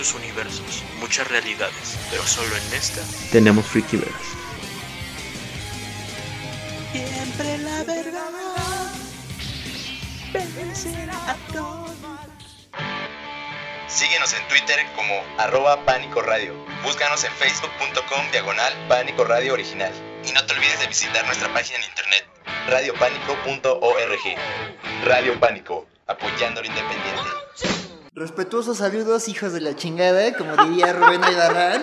muchos universos, muchas realidades, pero solo en esta tenemos Freakyverse. Siempre la verdad vencerá a todos. Síguenos en Twitter como arroba Pánico Radio. Búscanos en facebook.com diagonal Pánico Radio Original. Y no te olvides de visitar nuestra página en internet radiopánico.org. Radio Pánico, apoyando lo independiente. Respetuosos saludos, hijos de la chingada, como diría Rubén Aybarrán.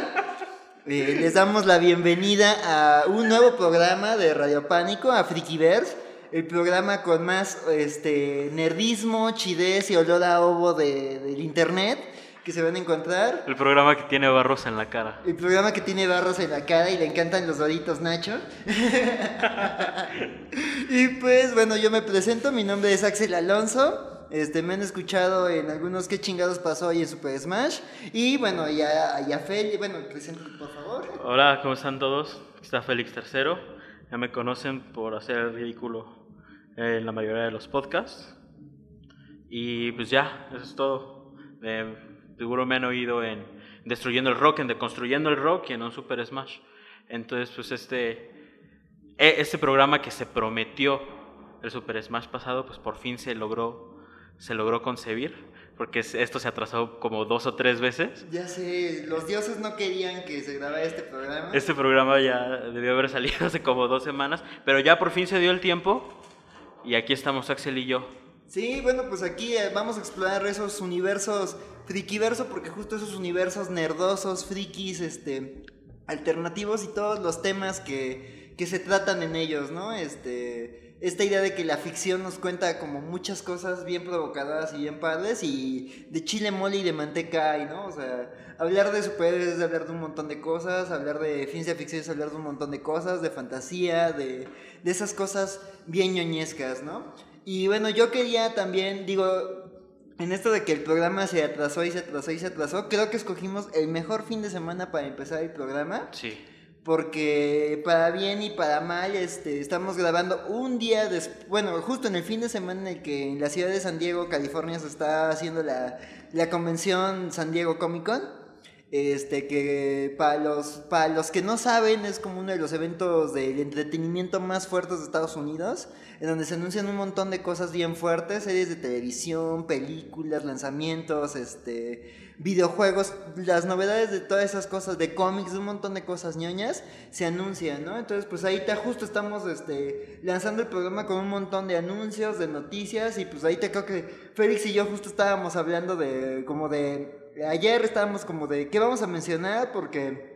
Eh, les damos la bienvenida a un nuevo programa de Radio Pánico, a Frikiverse, el programa con más este, nerdismo, chidez y olor a ovo de- del internet que se van a encontrar. El programa que tiene barros en la cara. El programa que tiene barros en la cara y le encantan los doritos Nacho. y pues bueno, yo me presento, mi nombre es Axel Alonso. Este, me han escuchado en algunos qué chingados pasó hoy en Super Smash. Y bueno, ya, ya Fel, bueno, preséntate por favor. Hola, ¿cómo están todos? Está Félix III. Ya me conocen por hacer el ridículo en la mayoría de los podcasts. Y pues ya, eso es todo. Seguro me han oído en Destruyendo el Rock, en Deconstruyendo el Rock y en un Super Smash. Entonces, pues este, eh, este programa que se prometió el Super Smash pasado, pues por fin se logró, se logró concebir. Porque es- esto se atrasó como dos o tres veces. Ya sé, los dioses no querían que se grabara este programa. Este programa ya debió haber salido hace como dos semanas, pero ya por fin se dio el tiempo y aquí estamos Axel y yo. Sí, bueno, pues aquí eh, vamos a explorar esos universos frikiverso, porque justo esos universos nerdosos, frikis, este, alternativos y todos los temas que, que se tratan en ellos, ¿no? Este, esta idea de que la ficción nos cuenta como muchas cosas bien provocadoras y bien padres y de chile mole y de manteca hay, ¿no? O sea, hablar de superhéroes es hablar de un montón de cosas, hablar de ciencia ficción es hablar de un montón de cosas, de fantasía, de, de esas cosas bien ñoñescas, ¿no? Y bueno, yo quería también, digo, en esto de que el programa se atrasó y se atrasó y se atrasó, creo que escogimos el mejor fin de semana para empezar el programa, Sí. Porque para bien y para mal, este, estamos grabando un día después, bueno, justo en el fin de semana en el que en la ciudad de San Diego, California, se está haciendo la, la convención San Diego Comic Con. Este, que para los, para los que no saben, es como uno de los eventos del entretenimiento más fuertes de Estados Unidos, en donde se anuncian un montón de cosas bien fuertes, series de televisión, películas, lanzamientos, este, videojuegos, las novedades de todas esas cosas, de cómics, un montón de cosas ñoñas, se anuncian, ¿no? Entonces, pues ahí está, justo estamos este, lanzando el programa con un montón de anuncios, de noticias, y pues ahí te creo que Félix y yo justo estábamos hablando de, como de, ayer estábamos como de, ¿qué vamos a mencionar? Porque...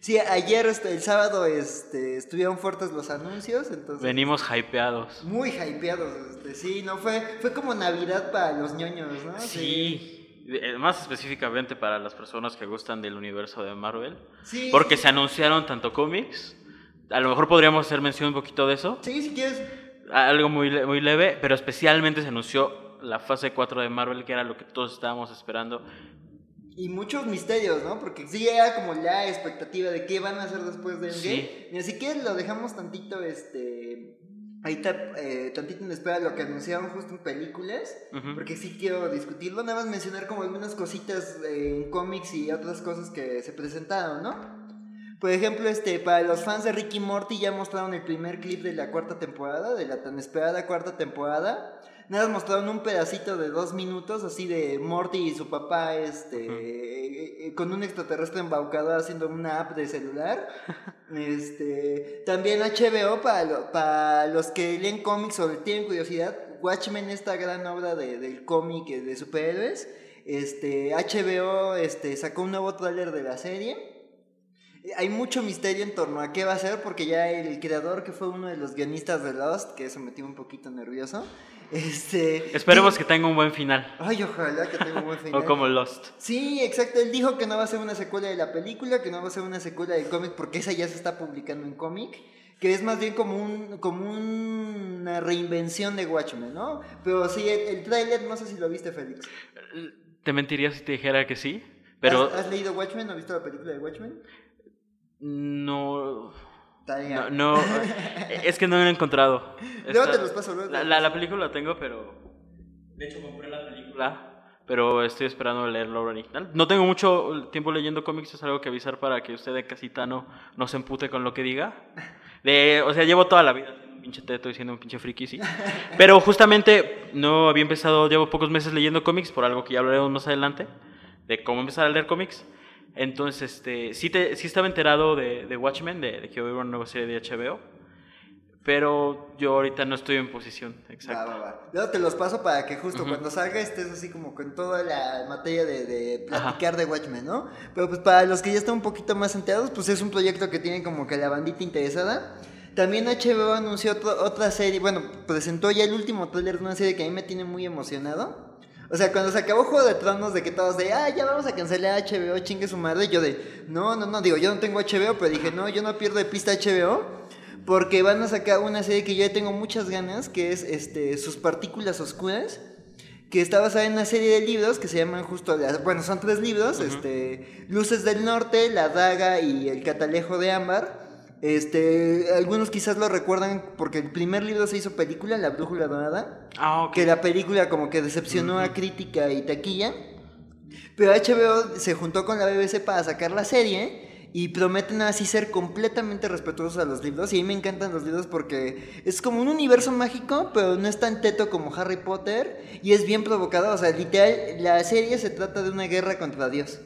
Sí, ayer este, el sábado este, estuvieron fuertes los anuncios, entonces Venimos hypeados. muy hypeados, este, sí, no fue fue como Navidad para los ñoños, ¿no? Sí. Eh, Más específicamente para las personas que gustan del universo de Marvel. Sí. Porque se anunciaron tanto cómics. A lo mejor podríamos hacer mención un poquito de eso. Sí, si quieres. Algo muy, muy leve, pero especialmente se anunció la fase 4 de Marvel, que era lo que todos estábamos esperando. Y muchos misterios, ¿no? Porque sí era como la expectativa de qué van a hacer después de Endgame. Sí. Ni así que lo dejamos tantito, este. Ahí está, eh, tantito en espera lo que anunciaron justo en películas. Porque sí quiero discutirlo. Nada más mencionar como algunas cositas eh, en cómics y otras cosas que se presentaron, ¿no? Por ejemplo, este, para los fans de Ricky Morty ya mostraron el primer clip de la cuarta temporada, de la tan esperada cuarta temporada. Nada más mostraron un pedacito de dos minutos, así de Morty y su papá, este, eh, eh, con un extraterrestre embaucador haciendo una app de celular. Este, también HBO para, lo- para los que leen cómics o tienen curiosidad, Watchmen, esta gran obra de, del cómic eh, de superhéroes. Este, HBO este, sacó un nuevo tráiler de la serie. Hay mucho misterio en torno a qué va a ser porque ya el creador que fue uno de los guionistas de Lost, que eso me tiene un poquito nervioso, este... Esperemos que tenga un buen final. Ay, ojalá que tenga un buen final. O como Lost. Sí, exacto. Él dijo que no va a ser una secuela de la película, que no va a ser una secuela del cómic, porque esa ya se está publicando en cómic. Que es más bien como, un, como una reinvención de Watchmen, ¿no? Pero sí, el, el tráiler, no sé si lo viste, Félix. Te mentiría si te dijera que sí, pero ¿Has, has leído Watchmen? ¿No has visto la película de Watchmen? No, no, no, es que no lo he encontrado. Esta- te los paso, te La, la, película la tengo, pero de hecho compré la película, pero estoy esperando leer la obra original. No tengo mucho tiempo leyendo cómics, es algo que avisar para que usted de casita no, no se empute con lo que diga. De, o sea, llevo toda la vida siendo un pinche teto y siendo un pinche friki, sí. Pero justamente no había empezado, llevo pocos meses leyendo cómics, por algo que ya hablaremos más adelante, de cómo empezar a leer cómics. Entonces, este, sí, te, sí estaba enterado de, de Watchmen, de, de que hubo una nueva serie de HBO. Pero yo ahorita no estoy en posición, exacto. va, va. Luego te los paso para que justo cuando salga estés así como con toda la materia de, de platicar de Watchmen, ¿no? Pero pues para los que ya están un poquito más enterados, pues es un proyecto que tiene como que la bandita interesada. También HBO anunció otro- otra serie, bueno, presentó ya el último tráiler de una serie que a mí me tiene muy emocionado. O sea, cuando se acabó Juego de Tronos, de que todos de, ah, ya vamos a cancelar HBO, chingue su madre, yo de, no, no, no, digo, yo no tengo HBO, pero dije, no, yo no pierdo de pista HBO. Porque van a sacar una serie que yo ya tengo muchas ganas, que es este, Sus Partículas Oscuras, que está basada en una serie de libros que se llaman justo, bueno, son tres libros, este, Luces del Norte, La Daga y El Catalejo de Ámbar. Este, algunos quizás lo recuerdan porque el primer libro se hizo película, La Brújula Dorada, Ah, ok. que la película como que decepcionó a crítica y taquilla. Pero HBO se juntó con la BBC para sacar la serie y prometen así ser completamente respetuosos a los libros. Y a mí me encantan los libros porque es como un universo mágico, pero no es tan teto como Harry Potter y es bien provocado. O sea, literal, la serie se trata de una guerra contra Dios.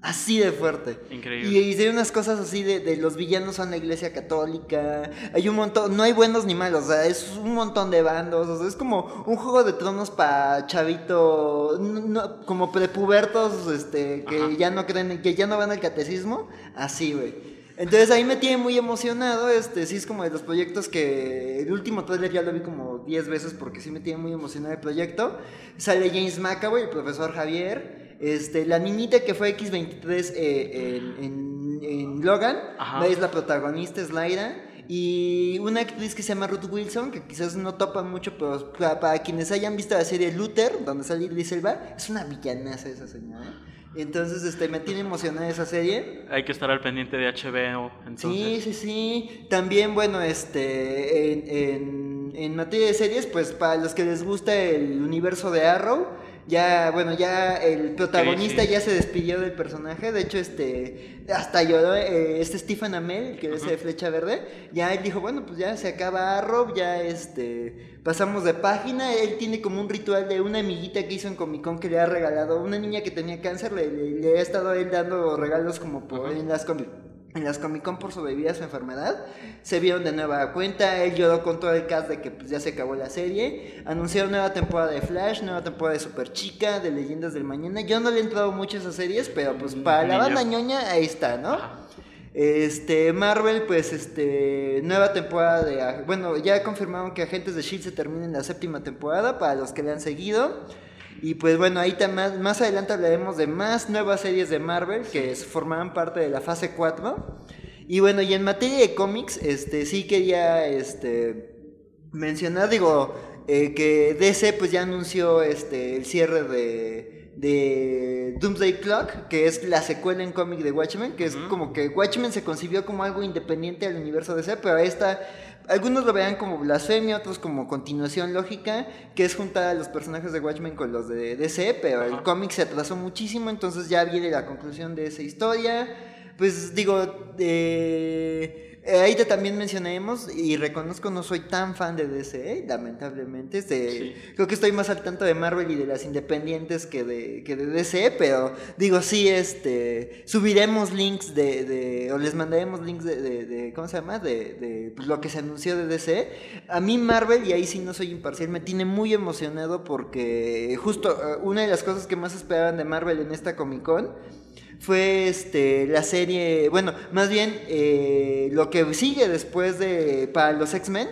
Así de fuerte. Increíble. Y, y de unas cosas así de, de los villanos son la iglesia católica. Hay un montón, no hay buenos ni malos, o sea, es un montón de bandos. O sea, es como un juego de tronos para chavito, no- no- como prepubertos, este, que Ajá. ya no creen, que ya no van al catecismo. Así, güey. Entonces ahí me tiene muy emocionado, este, sí es como de los proyectos que el último trailer ya lo vi como 10 veces porque sí me tiene muy emocionado el proyecto. Sale James McAvoy, el profesor Javier, este, la niñita que fue X23 eh, en, en- en Logan, Ajá. es la protagonista, es Laira. Y una actriz que se llama Ruth Wilson, que quizás no topan mucho, pero para, para quienes hayan visto la serie Luther, donde sale Idris Elba, es una villanaza esa señora. Entonces, este, me tiene emocionada esa serie. Hay que estar al pendiente de HBO, entonces. Sí, sí, sí. También, bueno, este, en, en, en materia de series, pues para los que les gusta el universo de Arrow, ya, bueno, ya el protagonista ya se despidió del personaje. De hecho, este, hasta lloró, eh, este Stephen Amell, que es de Flecha Verde, ya él dijo, bueno, pues ya se acaba Arrow, ya, este, pasamos de página. Él tiene como un ritual de una amiguita que hizo en Comic Con que le ha regalado, una niña que tenía cáncer, le, le- le ha estado él dando regalos como por, en las Comic en las Comic Con por sobrevivir a su enfermedad. Se vieron de nueva cuenta. Él lloró con todo el cast de que pues, ya se acabó la serie. Anunciaron nueva temporada de Flash, nueva temporada de Super Chica, de Leyendas del Mañana. Yo no le he entrado mucho a esas series, pero pues para la banda ñoña, ahí está, ¿no? Este, Marvel, pues, este, nueva temporada de, bueno, ya confirmaron que Agentes de S.H.I.E.L.D. se termina en la séptima temporada, para los que le han seguido. Y pues bueno, ahí más, más adelante hablaremos de más nuevas series de Marvel que formarán parte de la fase 4. Y bueno, y en materia de cómics, este, sí quería, este, mencionar, digo, eh, que DC pues ya anunció este, el cierre de, de Doomsday Clock, que es la secuela en cómic de Watchmen, que es como que Watchmen se concibió como algo independiente al universo DC, pero esta, algunos lo vean como blasfemia, otros como continuación lógica, que es juntar a los personajes de Watchmen con los de DC, pero el cómic se atrasó muchísimo, entonces ya viene la conclusión de esa historia. Pues digo, eh, ahí te también mencionaremos y reconozco no soy tan fan de DC, lamentablemente. Este, Sí. Creo que estoy más al tanto de Marvel y de las independientes que de, que de DC, pero digo, sí, este, subiremos links de, de- o les mandaremos links de, de- de- ¿cómo se llama? De, de pues, lo que se anunció de DC. A mí Marvel, y ahí sí no soy imparcial, me tiene muy emocionado porque justo eh, una de las cosas que más esperaban de Marvel en esta Comic Con fue este la serie, bueno, más bien eh, lo que sigue después de para los X-Men.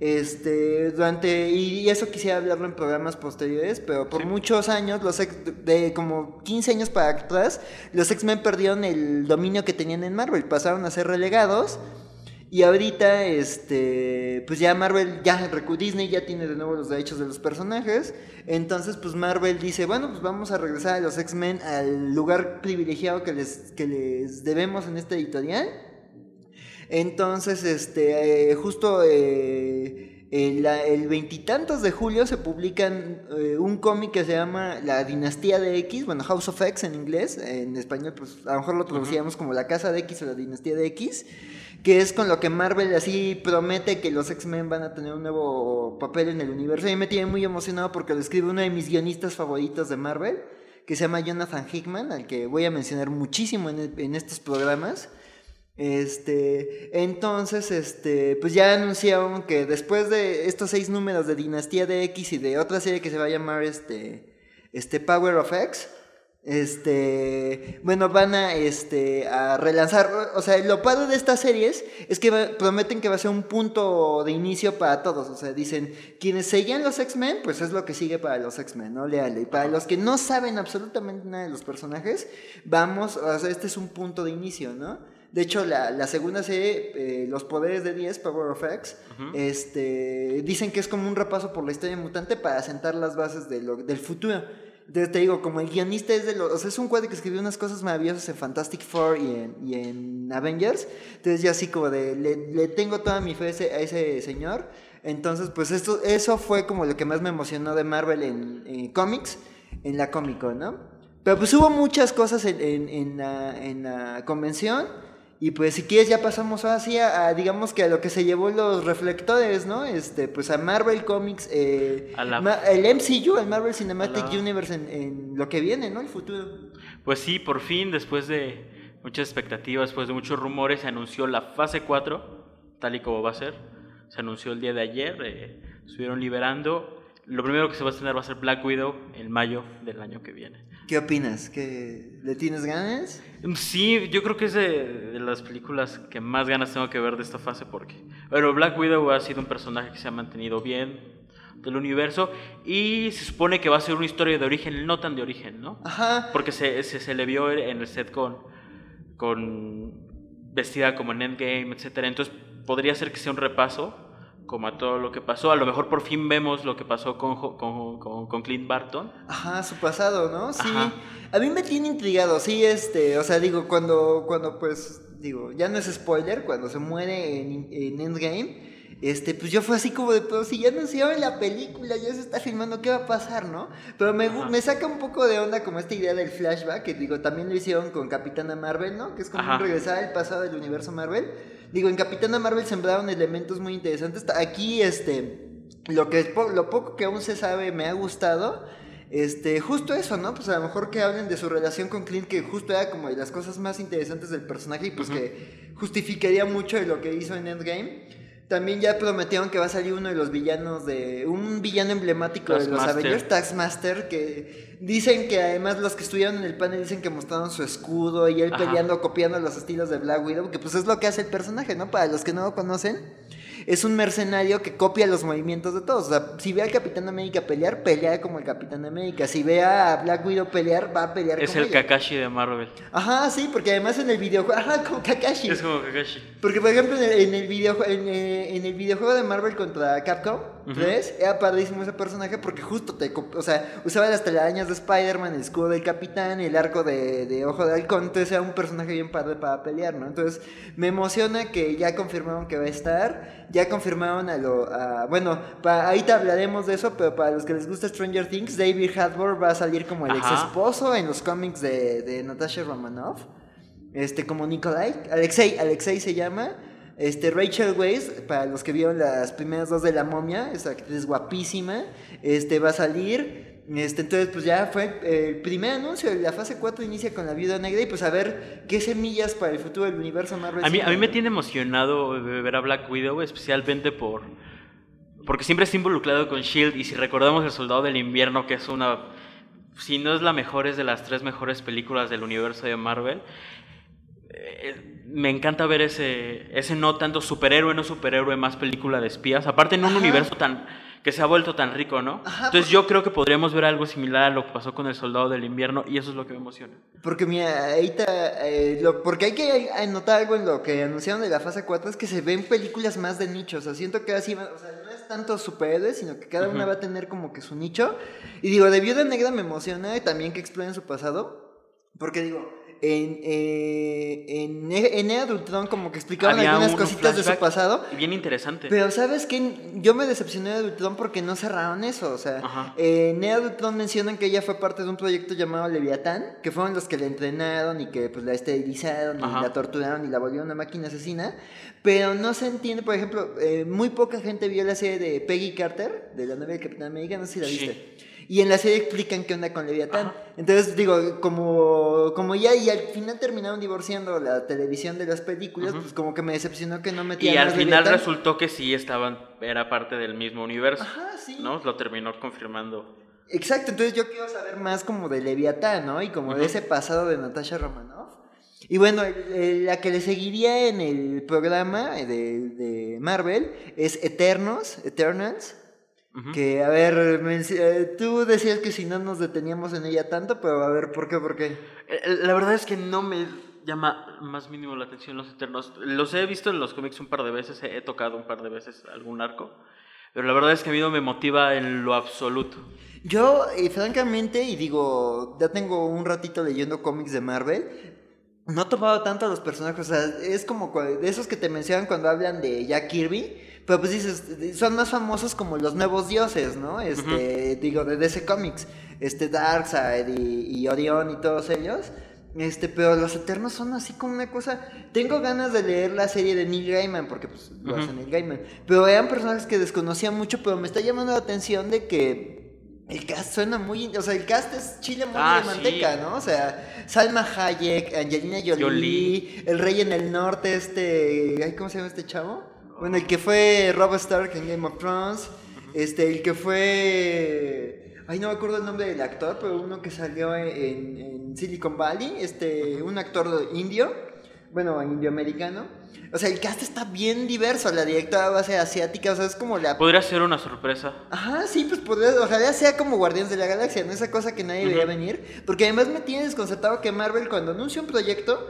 Este, durante, y, eso quisiera hablarlo en programas posteriores, pero por Sí. muchos años, los X- de como 15 años para atrás, los X-Men perdieron el dominio que tenían en Marvel, pasaron a ser relegados. Y ahorita, este, pues ya Marvel, ya Disney ya tiene de nuevo los derechos de los personajes. Entonces, pues Marvel dice, bueno, pues vamos a regresar a los X-Men al lugar privilegiado que les, que les debemos en esta editorial. Entonces, este, eh, justo eh, el veintitantos de julio se publican eh, un cómic que se llama La Dinastía de X, bueno, House of X en inglés, en español pues a lo mejor lo traducíamos como La Casa de X o La Dinastía de X, que es con lo que Marvel así promete que los X-Men van a tener un nuevo papel en el universo. Y me tiene muy emocionado porque lo escribe uno de mis guionistas favoritos de Marvel, que se llama Jonathan Hickman, al que voy a mencionar muchísimo en, en estos programas. Este, entonces, este, pues ya anunciaron que después de estos seis números de Dinastía de X y de otra serie que se va a llamar este, este Power of X, este, bueno, van a, este, a relanzar, o sea, lo padre de estas series es que va- prometen que va a ser un punto de inicio para todos, o sea, dicen, quienes seguían los X-Men, pues es lo que sigue para los X-Men, ¿no? Léale, y para los que no saben absolutamente nada de los personajes, vamos, o sea, este es un punto de inicio, ¿no? De hecho, la, la segunda serie, eh, Los Poderes de 10, Power of X, este, dicen que es como un repaso por la historia mutante para sentar las bases de lo- del futuro. Entonces te digo, como el guionista es de los... O sea, es un cuadro que escribió unas cosas maravillosas en Fantastic Four y en, y en Avengers. Entonces yo así como de... Le, tengo toda mi fe a ese, señor. Entonces, pues esto, eso fue como lo que más me emocionó de Marvel en, en cómics, en la Comic ¿no? Pero pues hubo muchas cosas en, en, en la convención. Y pues si quieres ya pasamos así a, a, digamos que a lo que se llevó los reflectores, ¿no? Este, pues a Marvel Comics, eh, A la- Ma- el MCU, el Marvel Cinematic la- Universe en, en lo que viene, ¿no? El futuro. Pues sí, por fin, después de muchas expectativas, después de muchos rumores, se anunció la fase 4, tal y como va a ser. Se anunció el día de ayer, eh, estuvieron liberando. Lo primero que se va a estrenar va a ser Black Widow en mayo del año que viene. ¿Qué opinas? ¿Que ¿Le tienes ganas? Sí, yo creo que es de, de las películas que más ganas tengo que ver de esta fase porque, bueno, Black Widow ha sido un personaje que se ha mantenido bien del universo y se supone que va a ser una historia de origen, no tan de origen, ¿no? Ajá. Porque se, se, se le vio en el set con, con vestida como en Endgame, etcétera. Entonces podría ser que sea un repaso como a todo lo que pasó. A lo mejor por fin vemos lo que pasó con, con, con, con Clint Barton. Ajá, su pasado, ¿no? Sí. Ajá. A mí me tiene intrigado, sí, este, o sea, digo, cuando, cuando pues, digo, ya no es spoiler, cuando se muere en, en Endgame, este, pues yo fue así como de, pero si ya anunciaron la película, ya se está filmando, ¿qué va a pasar, no? Pero me, me saca un poco de onda como esta idea del flashback, que digo, también lo hicieron con Capitana Marvel, ¿no? Que es como un regresar al pasado del universo Marvel. Digo, en Capitana Marvel sembraron elementos muy interesantes. Aquí, este, lo, que, lo poco que aún se sabe me ha gustado. Este, justo eso, ¿no? Pues a lo mejor que hablen de su relación con Clint, que justo era como de las cosas más interesantes del personaje y pues que justificaría mucho de lo que hizo en Endgame. También ya prometieron que va a salir uno de los villanos de. Un villano emblemático de los. Avengers, Taskmaster, que dicen que además los que estuvieron en el panel dicen que mostraron su escudo y él Ajá. peleando, copiando los estilos de Black Widow, que pues es lo que hace el personaje, ¿no? Para los que no lo conocen, es un mercenario que copia los movimientos de todos. O sea, si ve al Capitán América pelear, pelea como el Capitán América. Si ve a Black Widow pelear, va a pelear Es como el ella. Kakashi de Marvel. Ajá, sí, porque además en el videojuego, ajá, como Kakashi. Es como Kakashi. Porque, por ejemplo, en el, en el videojuego, en, eh, en el videojuego de Marvel contra Capcom Ujú. 3, era padrísimo ese personaje porque justo te... O sea, usaba las telarañas de Spider-Man, el escudo del Capitán, el arco de, de Ojo de Halcón. Entonces era un personaje bien padre para pelear, ¿no? Entonces me emociona que ya confirmaron que va a estar. Ya confirmaron a lo... a- bueno, pa- ahorita hablaremos de eso, pero para los que les gusta Stranger Things, David Hadbor va a salir como el Ajá. ex esposo en los cómics de, de Natasha Romanoff. Este, como Nikolai. Alexei, Alexei se llama. Este, Rachel Weisz, para los que vieron las primeras dos de La Momia, esa actriz guapísima, este, va a salir. Este, entonces, pues ya fue el primer anuncio. La fase 4 inicia con la viuda negra y pues a ver qué semillas para el futuro del universo Marvel. A mí, a mí me tiene emocionado eh, ver a Black Widow, especialmente por. Porque siempre está involucrado con Shield. Y si recordamos El Soldado del Invierno, que es una. Si no es la mejor, es de las tres mejores películas del universo de Marvel. Me encanta ver ese, ese no tanto superhéroe, no superhéroe, más película de espías. Aparte, en un Ajá. universo tan que se ha vuelto tan rico, ¿no? Ajá, Entonces por- yo creo que podríamos ver algo similar a lo que pasó con El Soldado del Invierno y eso es lo que me emociona. Porque mira, ahorita, eh, lo- porque hay que anotar algo en lo que anunciaron de la fase 4, es que se ven películas más de nicho, o sea, siento que así, o sea, no es tanto superhéroes, sino que cada una Ujú. va a tener como que su nicho. Y digo, de Viuda Negra me emociona y también que exploren su pasado, porque digo, en, eh, en, en Era de Ultron como que explicaban Había algunas un cositas de su pasado. Bien interesante. Pero ¿sabes qué? Yo me decepcioné de Ultron porque no cerraron eso. O sea, eh, en Era de Ultron mencionan que ella fue parte de un proyecto llamado Leviatán, que fueron los que la entrenaron y que pues la esterilizaron Ajá. y la torturaron y la volvieron una máquina asesina. Pero no se entiende, por ejemplo, eh, muy poca gente vio la serie de Peggy Carter, de la novia de Capitán América, no sé si la Sí. viste. Y en la serie explican qué onda con Leviatán. Ajá. Entonces, digo, como, como ya y al final terminaron divorciando la televisión de las películas, pues como que me decepcionó que no y metían al más final Leviatán. resultó que sí estaban, era parte del mismo universo. Ajá, sí. ¿No? Lo terminó confirmando. Exacto, entonces yo quiero saber más como de Leviatán, ¿no? Y como de ese pasado de Natasha Romanoff. Y bueno, la que le seguiría en el programa de, de Marvel es Eternos, Eternals. Que, a ver, menci- eh, tú decías que si no nos deteníamos en ella tanto, pero a ver, ¿por qué? ¿Por qué? Eh, La verdad es que no me llama más mínimo la atención los Eternos. Los he visto en los cómics un par de veces, he tocado un par de veces algún arco. Pero la verdad es que a mí no me motiva en lo absoluto. Yo, eh, francamente, y digo, ya tengo un ratito leyendo cómics de Marvel, no he topado tanto a los personajes, o sea, es como de esos que te mencionan cuando hablan de Jack Kirby, pero pues dices, son más famosos como los nuevos dioses, ¿no? Este, digo, de DC Comics, este Darkseid y, y Orión y todos ellos. Este, pero los Eternos son así como una cosa. Tengo ganas de leer la serie de Neil Gaiman, porque pues lo hace Neil Gaiman. Pero eran personajes que desconocía mucho, pero me está llamando la atención de que el cast suena muy. O sea, el cast es chile muy Ah, de manteca, sí. ¿no? O sea, Salma Hayek, Angelina Jolie, Jolie. el Rey en el Norte, este. ¿Cómo se llama este chavo? Bueno, el que fue Rob Stark en Game of Thrones. Este, el que fue. Ay, no me acuerdo el nombre del actor, pero uno que salió en, en Silicon Valley, este, un actor indio, bueno, indioamericano. O sea, el cast está bien diverso, la directora va a ser asiática, o sea, es como la Podría ser una sorpresa. Ajá, sí, pues podría, ojalá sea como Guardianes de la Galaxia, no esa cosa que nadie veía Ujú. venir. Porque además me tiene desconcertado que Marvel cuando anuncia un proyecto,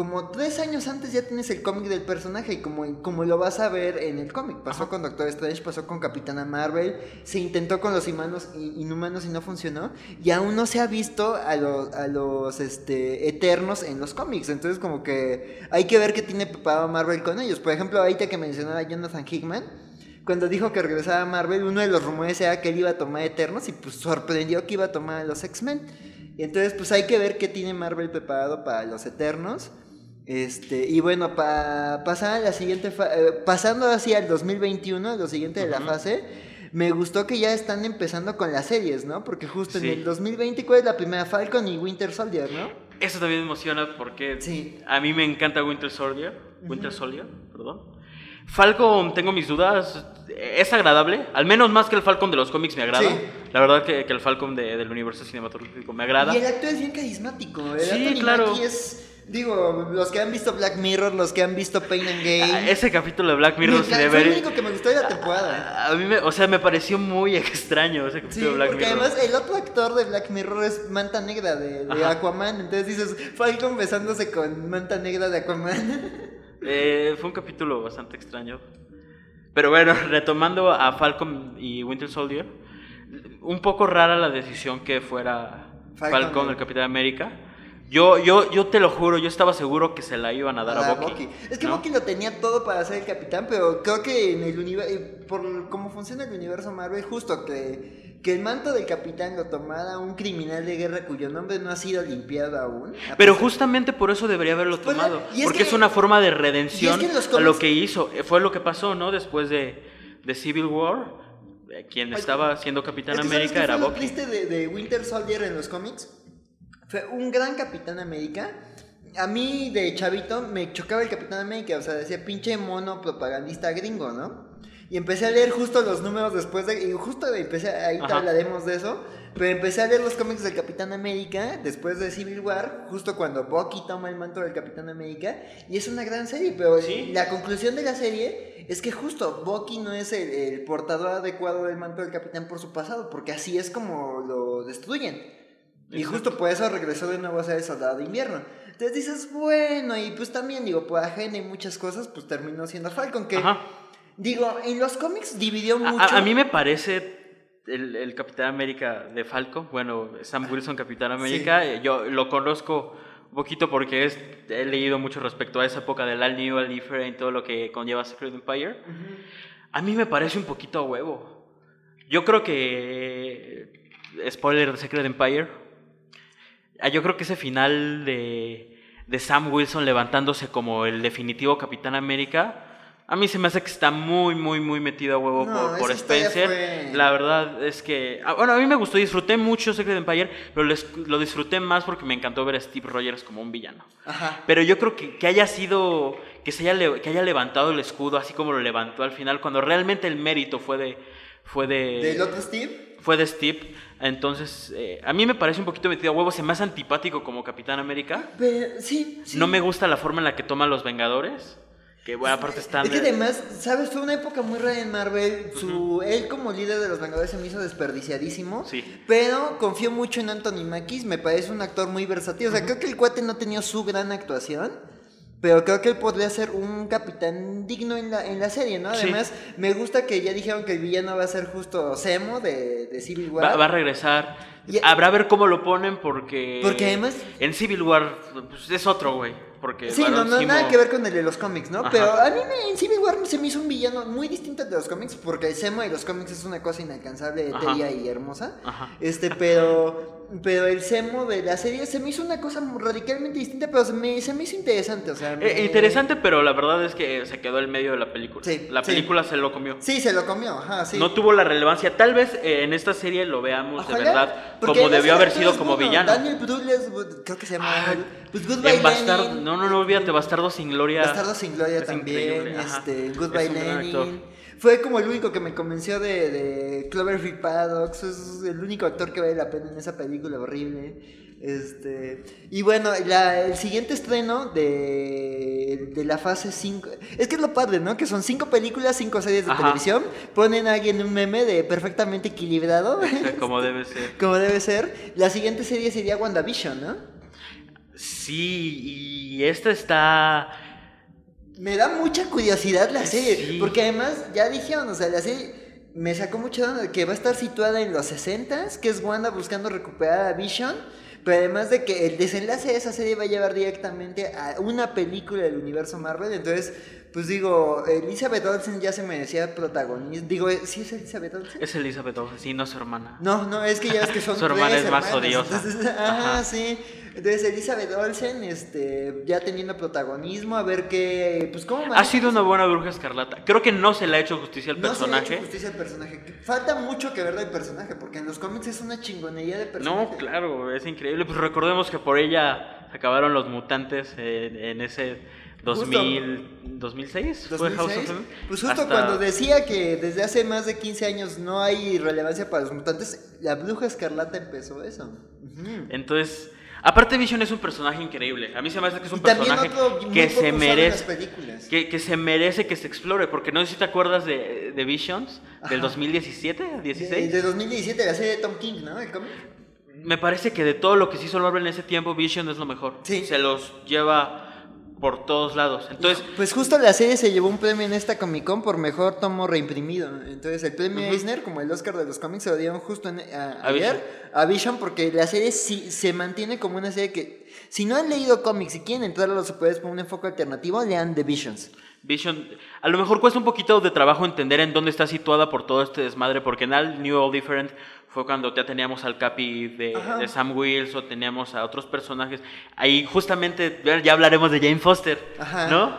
como tres años antes ya tienes el cómic del personaje y como, como lo vas a ver en el cómic. Pasó con Doctor Strange, pasó con Capitana Marvel, se intentó con los inhumanos y no funcionó. Y aún no se ha visto a los, a los este, eternos en los cómics. Entonces como que hay que ver qué tiene preparado Marvel con ellos. Por ejemplo, ahorita que mencionaba Jonathan Hickman. Cuando dijo que regresaba a Marvel, uno de los rumores era que él iba a tomar Eternos y pues sorprendió que iba a tomar a los X-Men. Y entonces pues hay que ver qué tiene Marvel preparado para los Eternos. Este, y bueno, para pasar a la siguiente fa- eh, pasando así al 2021, lo siguiente de la fase, me gustó que ya están empezando con las series, ¿no? Porque justo Sí. en el 2020, ¿cuál es la primera? Falcon y Winter Soldier, ¿no? Eso también me emociona porque Sí. a mí me encanta Winter Soldier. Winter Soldier, perdón. Falcon, tengo mis dudas. Es agradable, al menos más que el Falcon de los cómics me agrada. Sí. La verdad que, que el Falcon de- del universo cinematográfico me agrada. Y el actor es bien carismático. El Sí, Anthony claro. Es, digo, los que han visto Black Mirror, los que han visto Pain and Gain. Ah, Ese capítulo de Black Mirror sí Fue el debería- único que me gustó de la temporada. A mí me, o sea, me pareció muy extraño ese capítulo Sí, de Black porque Mirror. además el otro actor de Black Mirror es Manta Negra de. Aquaman. Entonces dices, Falcon besándose con Manta Negra de Aquaman. Eh, fue un capítulo bastante extraño. Pero bueno, retomando a Falcon y Winter Soldier, un poco rara la decisión que fuera Falcon, Falcon, eh. el Capitán América. Yo, yo, yo te lo juro, yo estaba seguro que se la iban a dar a, A Bucky. Es que ¿no? Bucky lo tenía todo para ser el capitán, pero creo que en el universo, por cómo funciona el universo Marvel, justo que, que el manto del capitán lo tomara un criminal de guerra cuyo nombre no ha sido limpiado aún. Pero justamente por eso debería haberlo Pues, tomado. porque que- es una forma de redención es que a lo que hizo. Eh, Fue lo que pasó, ¿no? Después de, de Civil War, eh, quien Ay, estaba siendo Capitán Es que ¿sabes América era fue lo Bucky. triste de, de Winter Soldier en los cómics? Fue un gran Capitán América. A mí, de chavito, me chocaba el Capitán América. O sea, decía pinche mono propagandista gringo, ¿no? Y empecé a leer justo los números después de... Y justo empecé, ahí hablaremos de eso. Pero empecé a leer los cómics del Capitán América después de Civil War, justo cuando Bucky toma el manto del Capitán América. Y es una gran serie, pero Sí. la conclusión de la serie es que justo Bucky no es el, el portador adecuado del manto del Capitán por su pasado, porque así es como lo destruyen. Y justo por eso regresó de nuevo a ser el soldado de invierno. Entonces dices, bueno, y pues también digo, por ajena y muchas cosas, pues terminó siendo Falcon, que Ajá. Digo, en los cómics dividió mucho. A, a mí me parece el, el Capitán América de Falcon, bueno, Sam Wilson Capitán América, eh, yo lo conozco un poquito porque es, he leído mucho respecto a esa época del All New, All Different, todo lo que conlleva Secret Empire. A mí me parece un poquito a huevo. Yo creo que. Spoiler de Secret Empire. ah, Yo creo que ese final de, de Sam Wilson levantándose como el definitivo Capitán América. A mí se me hace que está muy, muy, muy metido a huevo No, por, por Spencer. fue- La verdad es que. ah, Bueno, a mí me gustó, disfruté mucho Secret Empire, pero les- lo disfruté más porque me encantó ver a Steve Rogers como un villano. Ajá. Pero yo creo que, que haya sido, que, se haya, que haya levantado el escudo así como lo levantó al final, cuando realmente el mérito fue de, fue de, ¿Del otro Steve? fue de Steve. Entonces, eh, a mí me parece un poquito metido a huevo, se me hace antipático como Capitán América. Pero, sí, sí. No me gusta la forma en la que toman los Vengadores, que bueno, aparte están... Es que además, ¿sabes? Fue una época muy rara en Marvel. Su, Él como líder de los Vengadores se me hizo desperdiciadísimo. Sí. Pero confío mucho en Anthony Mackie. Me parece un actor muy versátil. O sea, creo que el cuate no tenía su gran actuación. Pero creo que él podría ser un capitán digno en la, en la serie, ¿no? Sí. Además, me gusta que ya dijeron que el villano va a ser justo Semo de, de Civil War. Va, va a regresar. Y- Habrá a ver cómo lo ponen porque... Porque además- En Civil War pues, es otro, güey. Porque Sí, no, no, Simo- nada que ver con el de los cómics, ¿no? Ajá. Pero a mí me, en Civil War se me hizo un villano muy distinto de los cómics, porque el Semo de los cómics es una cosa inalcanzable, etérea y hermosa. Ajá. Este, pero, pero el Semo de la serie se me hizo una cosa radicalmente distinta, pero se me, se me hizo interesante, o sea. Eh, interesante, pero la verdad es que se quedó en medio de la película. Sí, la sí. película se lo comió. Sí, se lo comió, ajá, sí. No tuvo la relevancia. Tal vez eh, en esta serie lo veamos de verdad como debió haber sido como bueno, villano. Daniel Brühl es, creo que se llama. Ay, pues Goodbye En Bastardo, Lenin. no, no, no olvídate, Bastardo sin Gloria. Bastardo sin Gloria también, increíble, este, Goodbye Es. Lenin. Fue como el único que me convenció de, de Cloverfield Paradox. Es el único actor que vale la pena en esa película horrible. Este, y bueno, la- el siguiente estreno de, de la fase 5. Es que es lo padre, ¿no? Que son cinco películas, cinco series de Ajá. televisión. Ponen a alguien un meme de perfectamente equilibrado. Sea, como debe ser. como debe ser. La siguiente serie sería WandaVision, ¿no? Sí, y esta está. Me da mucha curiosidad la serie, Sí. porque además ya dijeron, o sea, la serie me sacó mucho que va a estar situada en los 60s, que es Wanda buscando recuperar a Vision, pero además de que el desenlace de esa serie va a llevar directamente a una película del universo Marvel, entonces, pues digo, Elizabeth Olsen ya se merecía protagonismo, digo, ¿sí es Elizabeth Olsen? Es Elizabeth Olsen, sí, no su hermana. No, no, es que ya ves que son Su hermana tres es más hermanas, odiosa. entonces, ajá, Ajá. sí. Entonces Elizabeth Olsen, este, ya teniendo protagonismo, a ver qué, pues cómo Ha maneja sido una buena bruja escarlata. Creo que no se le ha hecho justicia al No se le ha personaje. hecho justicia al personaje. Falta mucho que ver del personaje, porque en los cómics es una chingonería de personaje. No, claro, es increíble. Pues recordemos que por ella acabaron los mutantes en, en ese 2000, 2006. ¿Fue House of 2006. M? Pues justo Hasta- cuando decía que desde hace más de 15 años no hay relevancia para los mutantes, la bruja escarlata empezó eso. Entonces, aparte Vision es un personaje increíble. A mí se me hace que es un Y personaje otro que se merece que, que se merece que se explore, porque no sé si te acuerdas de, de Visions del Ajá. 2017, De, 16. de 2017, la serie de Tom King, ¿no? El cómic. Me parece que de todo lo que se hizo Marvel en ese tiempo, Vision es lo mejor. Sí. Se los lleva por todos lados. Entonces, Pues justo la serie se llevó un premio en esta Comic Con por mejor tomo reimprimido. Entonces el premio. Eisner, como el Oscar de los cómics, se lo dieron justo en- a- ayer Vision. a Vision porque la serie sí se mantiene como una serie que, si no han leído cómics y quieren entrar a los superhéroes por un enfoque alternativo, lean The Visions. Vision, a lo mejor cuesta un poquito de trabajo entender en dónde está situada por todo este desmadre, porque en All New All Different fue cuando ya teníamos al Capi de, de Sam Wilson, teníamos a otros personajes. Ahí justamente ya hablaremos de Jane Foster, Ajá. ¿no?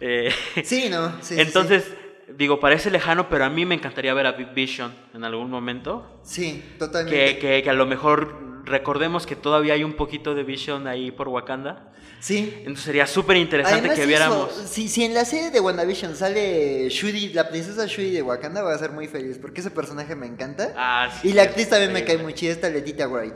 Eh, Sí, ¿no? Sí, sí, entonces, digo, parece lejano, pero a mí me encantaría ver a Vision en algún momento. Sí, totalmente. Que, que, que a lo mejor recordemos que todavía hay un poquito de Vision ahí por Wakanda. Sí. Entonces sería súper interesante que viéramos. si, si en la serie de WandaVision sale Shuri, la princesa Shuri de Wakanda, voy a ser muy feliz porque ese personaje me encanta. Ah, sí, y la actriz también me cae muy chida, esta Letita Wright.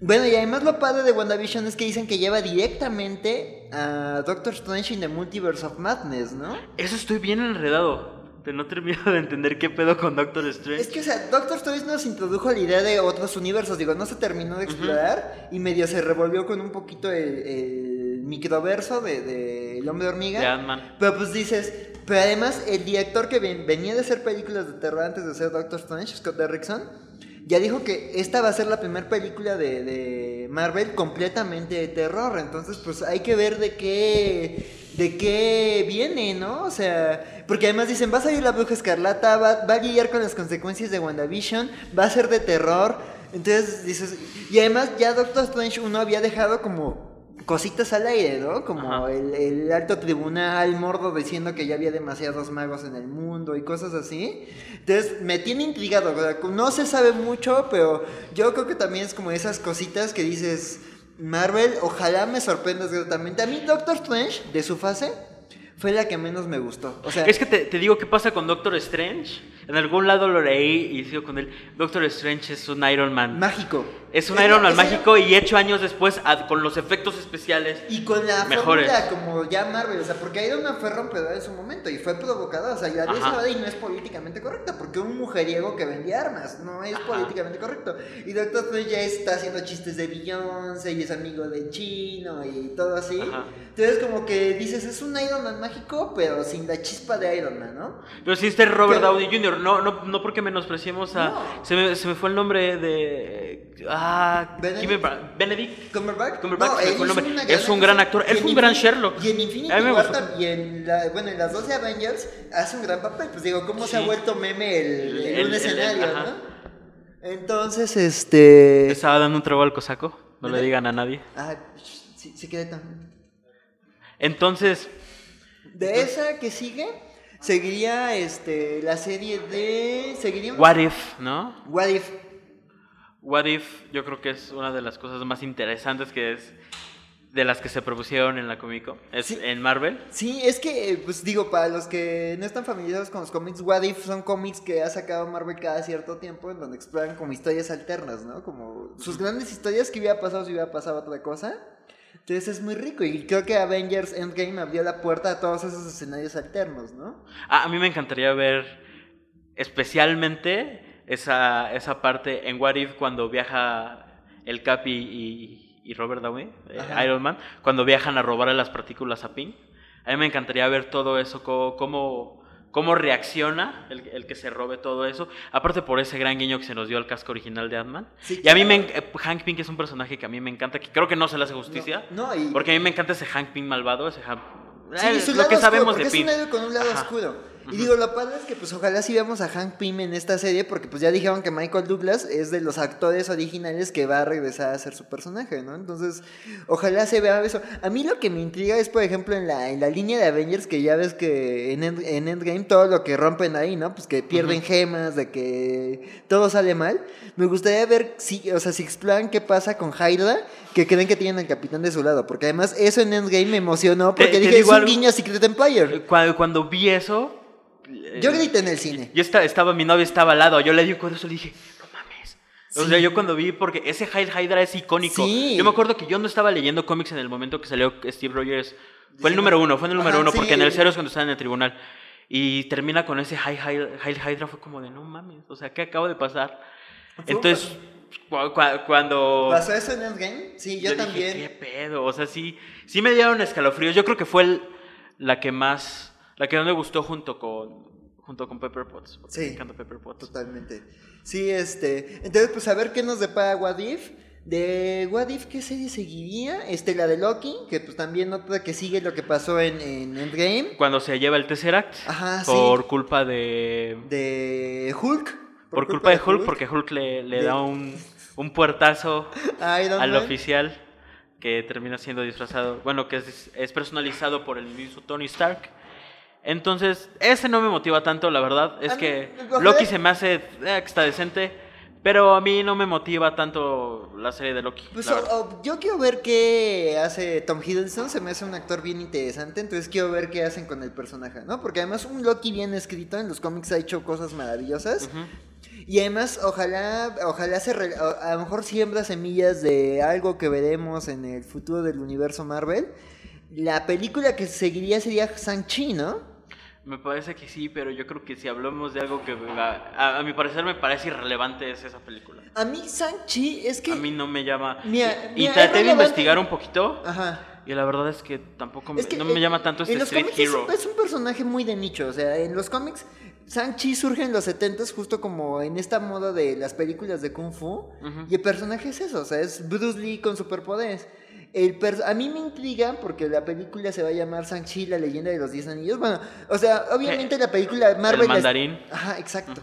Bueno, y además lo padre de WandaVision es que dicen que lleva directamente a Doctor Strange in the Multiverse of Madness, ¿no? Eso estoy bien enredado. De no termino de entender qué pedo con Doctor Strange. Es que, o sea, Doctor Strange nos introdujo la idea de otros universos, digo, no se terminó de explorar y medio se revolvió con un poquito el, el microverso de, de El Hombre Hormiga. De Ant-Man. Pero pues dices, pero además el director que ven- venía de hacer películas de terror antes de ser Doctor Strange, Scott Derrickson, ya dijo que esta va a ser la primera película de, de Marvel completamente de terror. Entonces, pues hay que ver de qué, de qué viene, ¿no? O sea, porque además dicen, va a salir la bruja escarlata, va, va a lidiar con las consecuencias de WandaVision, va a ser de terror. Entonces dices, y además ya Doctor Strange uno había dejado como cositas al aire, ¿no? Como el, el alto tribunal, Mordo diciendo que ya había demasiados magos en el mundo y cosas así. Entonces me tiene intrigado, no se sabe mucho, pero yo creo que también es como esas cositas que dices, Marvel, ojalá me sorprendas gratamente. A mí Doctor Strange, de su fase, fue la que menos me gustó. O sea, Es que te, te digo qué pasa con Doctor Strange. En algún lado lo leí y sigo con él. Doctor Strange es un Iron Man. mágico. Es un Es- Iron Man mágico y hecho años después ad- con los efectos especiales. Y con la Mejores. fórmula como ya Marvel, o sea, porque Iron Man fue rompedora en su momento y fue provocadora, o sea, ya sabe y no es políticamente correcta, porque un mujeriego que vendía armas no es Ajá. políticamente correcto. Y Doctor Strange ya está haciendo chistes de Beyoncé y es amigo de Chino y todo así. Ajá. Entonces como que dices, es un Iron Man mágico, pero sin la chispa de Iron Man, ¿no? Pero sí, este es Robert Pero- Downey Jr. No, no, no porque menospreciemos a. No. Se, me, se me fue el nombre de. Ah. Benedict. ¿quién me- Benedict. Cumberbatch, Cumberbatch, se él fue nombre. Es un gran actor, es en un gran Sherlock. Y en Infinity War y en la, bueno, en las 12 Avengers hace un gran papel, pues digo, cómo se ha vuelto meme el, el, El- un escenario. ¿no? Entonces, este... Estaba dando un trago al cosaco. No le digan a nadie. Ah, sí, sí quedé tan... Entonces, De esa que sigue, seguiría este, la serie de... Seguiría... What If, ¿no? What If. What If, yo creo que es una de las cosas más interesantes que es. De las que se propusieron en la Comic Con. Es Sí. en Marvel. Sí, es que, eh, pues digo, para los que no están familiarizados con los cómics, What If son cómics que ha sacado Marvel cada cierto tiempo en donde exploran como historias alternas, ¿no? Como sus grandes historias que hubiera pasado si hubiera pasado otra cosa. Entonces es muy rico y creo que Avengers Endgame abrió la puerta a todos esos escenarios alternos, ¿no? Ah, a mí me encantaría ver especialmente esa, esa parte en What If cuando viaja el Capi y, y Robert Downey, eh, Ajá. Iron Man, cuando viajan a robar las partículas a Pink. A mí me encantaría ver todo eso, cómo, cómo reacciona el, el que se robe todo eso. Aparte por ese gran guiño que se nos dio al casco original de Ant-Man. Sí, y a mí me, claro. eh, Hank Pink es un personaje que a mí me encanta, que creo que no se le hace justicia. No, no, y... Porque a mí me encanta ese Hank Pink malvado, ese Hank... Sí, eh, lo que sabemos de es Pink. un héroe con un lado Ajá. oscuro. Y digo, lo padre es que pues ojalá sí veamos a Hank Pym en esta serie, porque pues ya dijeron que Michael Douglas es de los actores originales que va a regresar a ser su personaje, ¿no? Entonces, ojalá se vea eso. A mí lo que me intriga es, por ejemplo, en la, en la línea de Avengers, que ya ves que en, End- en Endgame todo lo que rompen ahí, ¿no? Pues que pierden gemas, de que todo sale mal. Me gustaría ver si, o sea, si exploran qué pasa con Hydra, que creen que tienen al capitán de su lado, porque además eso en Endgame me emocionó, Te- porque te dije, es digo un algo. guiño a Secret Empire. Cuando, cuando vi eso. Eh, Yo grité en el cine. Yo esta- estaba, mi novia estaba al lado. Yo le di un codazo y le dije, no mames. O Sí. sea, yo cuando vi, porque ese Hail Hydra es icónico. Sí. Yo me acuerdo que yo no estaba leyendo cómics en el momento que salió Steve Rogers. Fue el número uno, fue en el número Ajá, uno, sí. porque en el cero es cuando estaba en el tribunal. Y termina con ese Hail, Hail, Hail Hydra, fue como de, no mames, o sea, ¿qué acaba de pasar? Entonces, cu- cu- cuando... ¿Pasó eso en Endgame? Sí, yo, Yo también. Dije, ¿Qué pedo? O sea, sí, sí me dieron escalofríos. Yo creo que fue el- la que más, la que más me gustó junto con, junto con Pepper Potts. Sí. Me encanta Pepper Potts. Totalmente. Sí, este. Entonces, pues a ver qué nos depara What If. De What If, ¿qué serie seguiría? Este, la de Loki, que pues también otra que sigue lo que pasó en, en Endgame. Cuando se lleva el Tesseract Ajá, sí. por culpa de, De Hulk. por, culpa de Hulk, porque Hulk le, le De- da un, un puertazo al oficial que termina siendo disfrazado, bueno, que es, es personalizado por el mismo Tony Stark. Entonces, ese no me motiva tanto, la verdad. Es mí, que Loki se me hace eh, que está decente, pero a mí no me motiva tanto la serie de Loki. Pues o- o- yo quiero ver qué hace Tom Hiddleston, se me hace un actor bien interesante, entonces quiero ver qué hacen con el personaje, ¿no? Porque además un Loki bien escrito en los cómics ha hecho cosas maravillosas. Y además, ojalá, ojalá se re- a a lo mejor siembra semillas de algo que veremos en el futuro del universo Marvel. La película que seguiría sería Shang-Chi, ¿no? Me parece que sí, pero yo creo que si hablamos de algo que a, a- a mi parecer me parece irrelevante es esa película. A mí Shang-Chi es que... A mí no me llama. Y mira, y traté de investigar un poquito. Ajá. Y la verdad es que tampoco me, Es que no me en- llama tanto este en los Street cómics Hero. Es, un personaje muy de nicho, o sea, en los cómics Shang-Chi surge en los 70 justo como en esta moda de las películas de Kung Fu. Y el personaje es eso, o sea, es Bruce Lee con superpoderes. El a mí me intriga porque la película se va a llamar Shang-Chi, la leyenda de los 10 anillos. Bueno, o sea, obviamente la película Marvel... El mandarín. Ajá, exacto.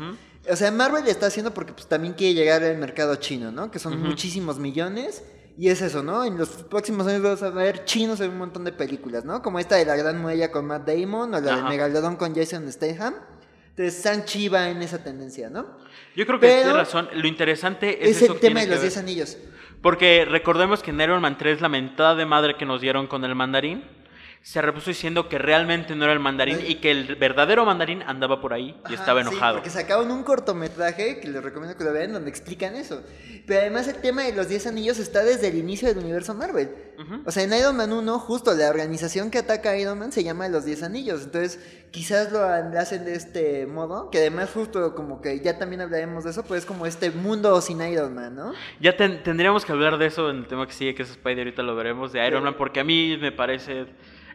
O sea, Marvel está haciendo porque pues, también quiere llegar al mercado chino, ¿no? Que son muchísimos millones. Y es eso, ¿no? En los próximos años vamos a ver chinos en un montón de películas, ¿no? Como esta de La Gran Muella con Matt Damon o la de Ajá. Megalodon con Jason Statham. Entonces, Shang-Chi va en esa tendencia, ¿no? Yo creo que tienes razón. Lo interesante es, Es, eso el tema de los que 10 ver. anillos. Porque recordemos que en Iron Man 3 la mentada de madre que nos dieron con el mandarín se repuso diciendo que realmente no era el mandarín Ay. y que el verdadero mandarín andaba por ahí y Ajá, estaba sí, enojado. porque sacaron un cortometraje que les recomiendo que lo vean donde explican eso. Pero además el tema de los 10 anillos está desde el inicio del universo Marvel. O sea, en Iron Man 1, justo la organización que ataca a Iron Man se llama los 10 anillos. Entonces, quizás lo hacen de este modo, que además justo como que ya también hablaremos de eso, pues es como este mundo sin Iron Man, ¿no? Ya ten- tendríamos que hablar de eso en el tema que sigue, que es Spider, ahorita lo veremos, de Iron Sí. Man, porque a mí me parece...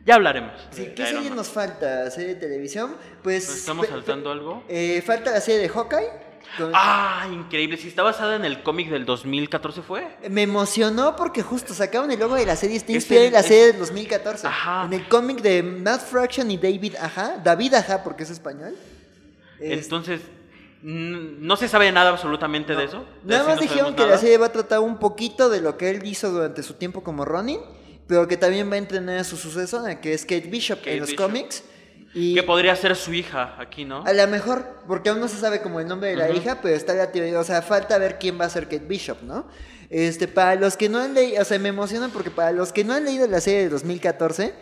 Ya hablaremos. Sí, ¿Qué Iron serie Man. nos falta? ¿Serie de televisión? Pues... ¿Nos estamos fe- saltando algo? eh, falta la serie de Hawkeye. con- Ah, increíble. Si está basada en el cómic del 2014 fue. Me emocionó porque justo sacaron el logo de la serie, está Es inspirada en la es- serie del 2014. Ajá. En el cómic de Matt Fraction y David Aja, David Aja porque es español. Es- Entonces, no se sabe nada absolutamente de eso. De Nada más no dijeron que nada. la serie va a tratar un poquito de lo que él hizo durante su tiempo como Ronin, pero que también va a entrenar a su sucesora, que es Kate Bishop Kate en los Bishop. cómics. Y Que podría ser su hija aquí, ¿no? a lo mejor, porque aún no se sabe como el nombre de la hija, pero está la teoría, o sea, falta ver quién va a ser Kate Bishop, ¿no? Este, para los que no han leído, o sea, me emocionan porque para los que no han leído la serie de 2014,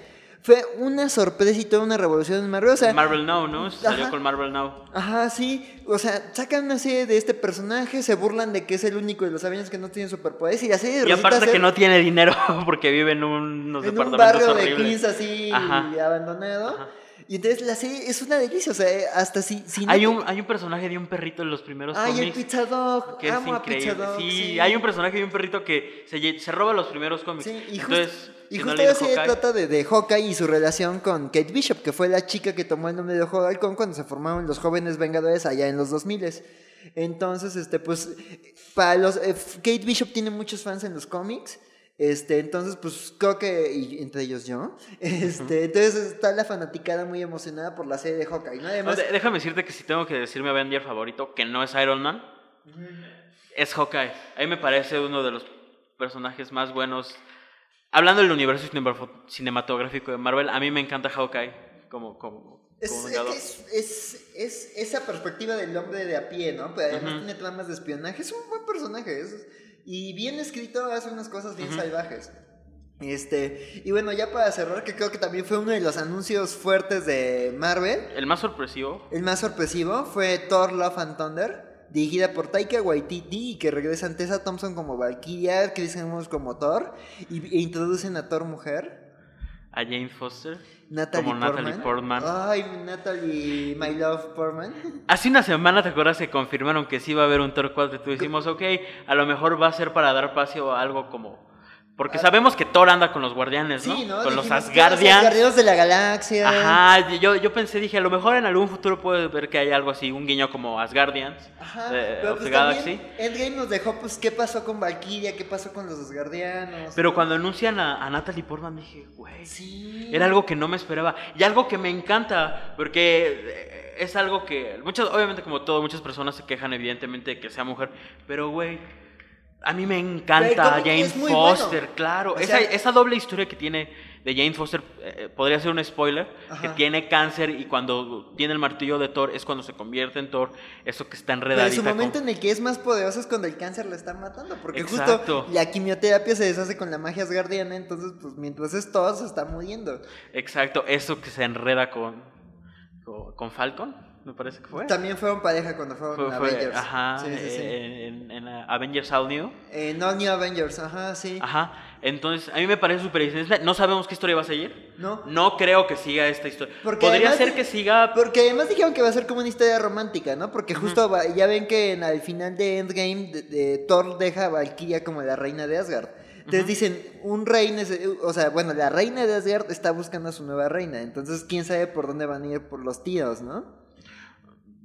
fue una sorpresa y toda una revolución en Marvel, o sea, Marvel Now, ¿no? Salió Ajá. con Marvel Now. Ajá, sí. O sea, sacan una serie de este personaje, se burlan de que es el único de los Avengers que no tiene superpoderes y la serie Y aparte ser que no tiene dinero porque vive en unos en un departamentos barrio de. Queens así Ajá. abandonado. Ajá. Y entonces la serie es una delicia, o sea, hasta si... si no Hay un, hay un personaje de un perrito en los primeros Ay, el cómics. Pizza Dog. que es Amo a increíble. Pizza Dog. sí, sí, hay un personaje de un perrito que se, se roba los primeros cómics. Sí, y justo, Entonces, y si justo leído serie Hawkeye, trata de, de Hawkeye y su relación con Kate Bishop, que fue la chica que tomó el nombre de Ojo de Halcón cuando se formaron los jóvenes Vengadores allá en los 2000 Entonces, este, pues, para los. eh, Kate Bishop tiene muchos fans en los cómics. Este, entonces, pues creo que, y entre ellos yo, este, entonces está la fanaticada muy emocionada por la serie de Hawkeye, ¿no? Además, de- déjame decirte que si tengo que decir mi Avenger favorito, que no es Iron Man, es Hawkeye. A mí me parece uno de los personajes más buenos. Hablando del universo cinematográfico de Marvel, a mí me encanta Hawkeye como, como, Es, es, es, es- es esa perspectiva del hombre de a pie, ¿no? Pero además tiene tramas de espionaje. Es un buen personaje. es- y bien escrito, hace unas cosas bien salvajes. Este, y bueno, ya para cerrar, que creo que también fue uno de los anuncios fuertes de Marvel. El más sorpresivo, El más sorpresivo fue Thor Love and Thunder, dirigida por Taika Waititi y que regresan Tessa Thompson como Valkyria, Chris Hemsworth como Thor y, e introducen a Thor mujer. A Jane Foster, Natalie como Natalie Portman. Ay, Natalie, my love Portman. Hace una semana, ¿te acuerdas que confirmaron que sí iba a haber un Thor 4? Y tú dijimos, ok, a lo mejor va a ser para dar paso a algo como... Porque sabemos que Thor anda con los guardianes, ¿no? Ah. Sí, ¿no? Con los Dijimos Asgardians. Los Asgardianos de la galaxia. Ajá, yo, yo pensé, dije, a lo mejor en algún futuro puede ver que hay algo así, un guiño como Asgardians Ajá, eh, pero of pues the Galaxy. Endgame nos dejó, pues, qué pasó con Valkyria, qué pasó con los Asgardianos. Pero cuando anuncian a, a Natalie Portman dije, güey, Sí. era algo que no me esperaba. Y algo que me encanta, porque eh, es algo que, muchas, obviamente como todo, muchas personas se quejan evidentemente de que sea mujer, pero güey, a mí me encanta Pero el cómic Jane es muy Foster, bueno. claro. O esa, sea- esa doble historia que tiene de Jane Foster, eh, podría ser un spoiler, que tiene cáncer y cuando tiene el martillo de Thor es cuando se convierte en Thor, eso que está Pero enredadita. en su momento con- en el que es más poderoso es cuando el cáncer la está matando. Porque Exacto. justo la quimioterapia se deshace con la magia asgardiana. Entonces, pues mientras es todo, se está muriendo. Exacto, eso que se enreda con, con, con Falcon, me parece que fue. También fueron pareja cuando fueron Fue- fue- Avengers. Ajá, Sí, sí, sí. En, en, Avengers All New. Eh, no New Avengers, ajá, sí. Ajá, entonces a mí me parece súper interesante. No sabemos qué historia va a seguir. ¿No? No creo que siga esta historia. Porque Podría además ser que siga. Porque además dijeron que va a ser como una historia romántica, ¿no? Porque justo va- ya ven que en, al final de Endgame de- de Thor deja a Valkyria como la reina de Asgard. Entonces dicen, un rey, o sea, bueno, la reina de Asgard está buscando a su nueva reina. Entonces, quién sabe por dónde van a ir por los tíos, ¿no?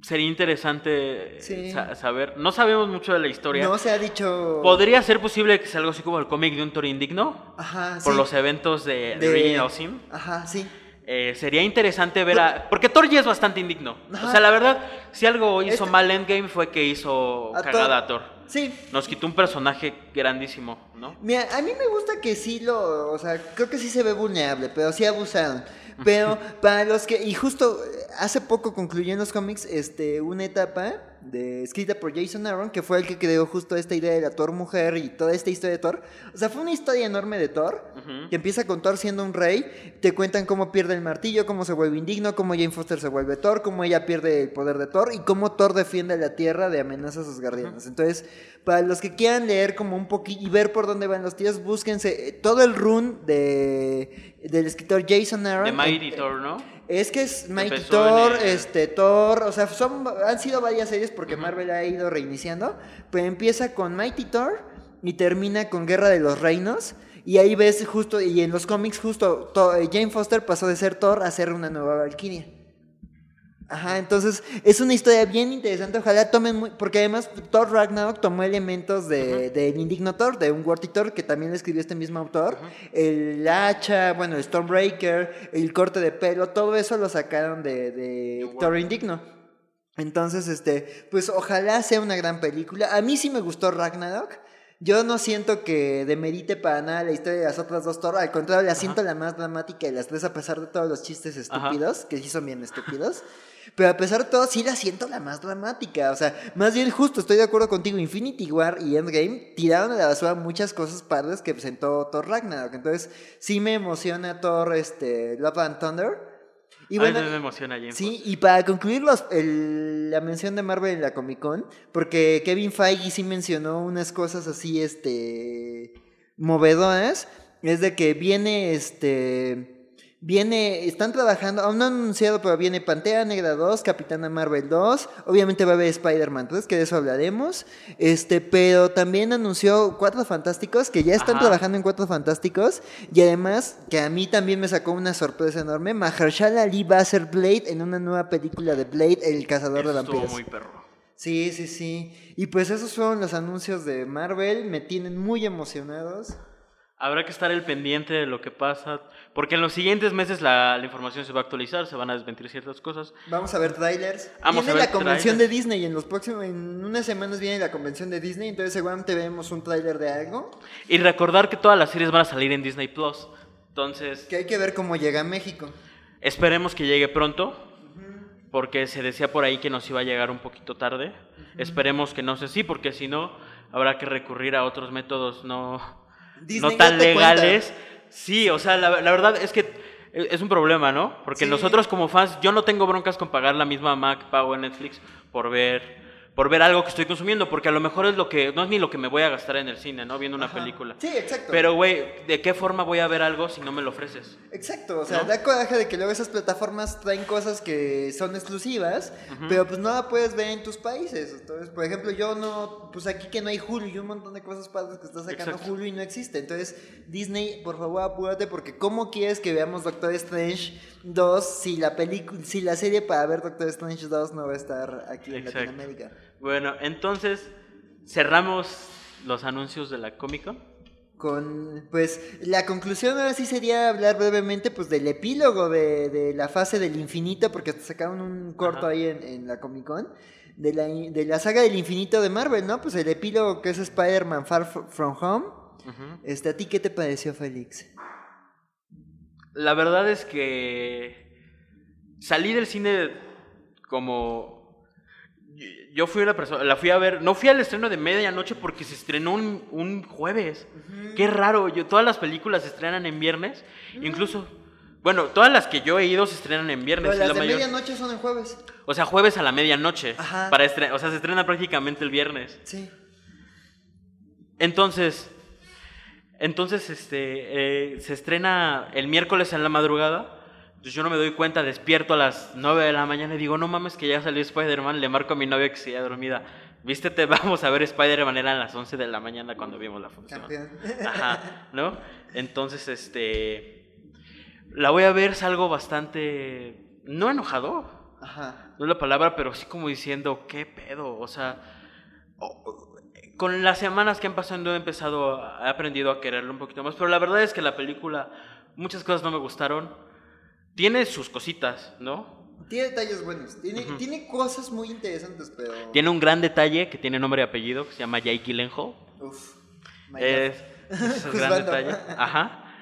Sería interesante Sí. sa- saber. No sabemos mucho de la historia. No se ha dicho. Podría ser posible que sea algo así como el cómic de un Thor indigno Ajá, por los eventos de, De- Original. Ajá, sí. Eh, sería interesante ver a... Porque Thor ya es bastante indigno. Ajá. O sea, la verdad, si algo hizo Este- mal Endgame fue que hizo A cagada a Thor. Thor. Sí. Nos quitó un personaje grandísimo, ¿no? Mira, a mí me gusta que sí lo, o sea, creo que sí se ve vulnerable, pero sí abusaron. Pero para los que, y justo eh, hace poco concluyó en los cómics este, una etapa de, escrita por Jason Aaron, que fue el que creó justo esta idea de la Thor mujer y toda esta historia de Thor. O sea, fue una historia enorme de Thor, que empieza con Thor siendo un rey, te cuentan cómo pierde el martillo, cómo se vuelve indigno, cómo Jane Foster se vuelve Thor, cómo ella pierde el poder de Thor y cómo Thor defiende la tierra de amenazas asgardianas. Entonces, para los que quieran leer como un poquito y ver por dónde van los tiros, búsquense eh, todo el run de del escritor Jason Aaron. De Mighty Thor, ¿no? Es que es Mighty Thor, en este, Thor, o sea, son, han sido varias series porque Marvel ha ido reiniciando, pero empieza con Mighty Thor y termina con Guerra de los Reinos. Y ahí ves justo, y en los cómics justo, eh, Jane Foster pasó de ser Thor a ser una nueva Valkyria. Ajá, entonces es una historia bien interesante. Ojalá tomen muy. Porque además Thor Ragnarok tomó elementos de, del Indigno Thor, de un Worthy Thor, que también lo escribió este mismo autor. El hacha, bueno, el Stormbreaker, el corte de pelo, todo eso lo sacaron de, de Thor Indigno. Entonces, este, pues ojalá sea una gran película. A mí sí me gustó Ragnarok. Yo no siento que demerite para nada la historia de las otras dos Thor. Al contrario, la siento la más dramática de las tres, a pesar de todos los chistes Ajá. estúpidos, que sí son bien estúpidos. Pero a pesar de todo, sí la siento la más dramática. O sea, más bien justo, estoy de acuerdo contigo. Infinity War y Endgame tiraron a la basura muchas cosas padres que presentó Thor Ragnarok. Entonces, sí me emociona Thor este, Love and Thunder. Y bueno, me emociona Jane Sí, y para concluir los- el- la mención de Marvel en la Comic Con, porque Kevin Feige sí mencionó unas cosas así, este, movedoras, es de que viene, este, viene, están trabajando, aún no han anunciado, pero viene Pantera Negra 2, Capitana Marvel 2, obviamente va a haber Spider-Man 3, que de eso hablaremos, este, pero también anunció Cuatro Fantásticos, que ya están Ajá. trabajando en Cuatro Fantásticos, y además, que a mí también me sacó una sorpresa enorme, Mahershala Ali va a ser Blade en una nueva película de Blade, el cazador Eso de vampiros. muy perro. Sí, sí, sí. Y pues esos fueron los anuncios de Marvel, me tienen muy emocionados. Habrá que estar el pendiente de lo que pasa, porque en los siguientes meses la, la información se va a actualizar, se van a desmentir ciertas cosas. Vamos a ver trailers. Vamos viene a ver la convención trailers. de Disney en los próximos, en unas semanas viene la convención de Disney, entonces seguramente vemos un trailer de algo Y recordar que todas las series van a salir en Disney Plus. Entonces, que hay que ver cómo llega a México. esperemos que llegue pronto, porque se decía por ahí que nos iba a llegar un poquito tarde. Esperemos que no sea así, porque si no, habrá que recurrir a otros métodos no, Disney, no tan cuenta. legales. Sí, o sea, la, la verdad es que e- es un problema, ¿no? Porque Sí. nosotros como fans, yo no tengo broncas con pagar la misma Mac pago en Netflix por ver por ver algo que estoy consumiendo, porque a lo mejor es lo que no es ni lo que me voy a gastar en el cine, ¿no? Viendo una Ajá. película. Sí, exacto. Pero güey, ¿de qué forma voy a ver algo si no me lo ofreces? Exacto, o sea, ¿No? da coraje de que luego esas plataformas traen cosas que son exclusivas, pero pues no la puedes ver en tus países. Entonces, por ejemplo, yo no, pues aquí que no hay Hulu y un montón de cosas padres que está sacando Exacto. Hulu y no existe. Entonces, Disney, por favor, apúrate porque ¿cómo quieres que veamos Doctor Strange 2 si la película, si la serie para ver Doctor Strange 2 no va a estar aquí en Exacto. Latinoamérica? Bueno, entonces cerramos los anuncios de la Comic Con. Con, pues, la conclusión ahora sí sería hablar brevemente, pues, del epílogo de, de la fase del infinito, porque hasta sacaron un corto Ajá. ahí en, en la Comic Con, de la, de la saga del infinito de Marvel, ¿no? Pues el epílogo que es Spider-Man Far From Home. Este, ¿a ti qué te pareció, Félix? La verdad es que salí del cine como yo fui una persona, la fui a ver, no fui al estreno de medianoche porque se estrenó un, un jueves. Qué raro, yo todas las películas se estrenan en viernes, incluso bueno, todas las que yo he ido se estrenan en viernes. Pero las la de mayor- medianoche son en jueves. O sea, jueves a la medianoche. Ajá. Para estre- o sea, se estrena prácticamente el viernes. Sí. Entonces, entonces este, eh, se estrena el miércoles en la madrugada. Entonces yo no me doy cuenta, despierto a las 9 de la mañana y digo, no mames que ya salió Spider-Man. Le marco a mi novia que se dormida. Vístete, vamos a ver Spider-Man. Eran las 11 de la mañana cuando vimos la función. Campeón. Ajá, ¿no? Entonces, este, la voy a ver, salgo bastante, no enojado, Ajá. No es la palabra, pero sí como diciendo, ¿qué pedo? O sea, con las semanas que han pasado he empezado, he aprendido a quererlo un poquito más, pero la verdad es que la película, muchas cosas no me gustaron. Tiene sus cositas, ¿no? Tiene detalles buenos. Tiene, cosas muy interesantes, pero. Tiene un gran detalle que tiene nombre y apellido, que se llama Jake Gyllenhaal. Uf. Es, un gran detalle. Ajá.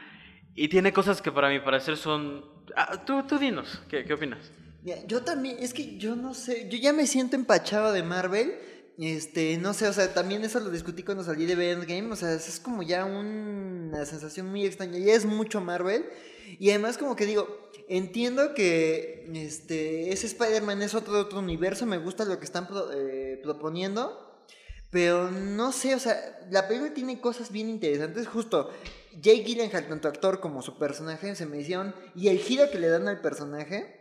Y tiene cosas que para mi parecer son... Ah, tú, tú dinos, ¿qué, qué opinas? Mira, yo también, es que yo no sé, yo ya me siento empachado de Marvel. Este, no sé, o sea, también eso lo discutí cuando salí de Endgame, o sea, es como ya un- una sensación muy extraña, ya es mucho Marvel. Y además como que digo, entiendo que este, ese Spider-Man es otro, otro universo, me gusta lo que están pro- eh, proponiendo, pero no sé, o sea, la película tiene cosas bien interesantes, justo Jake Gyllenhaal, tanto actor como su personaje, se me hicieron, y el giro que le dan al personaje,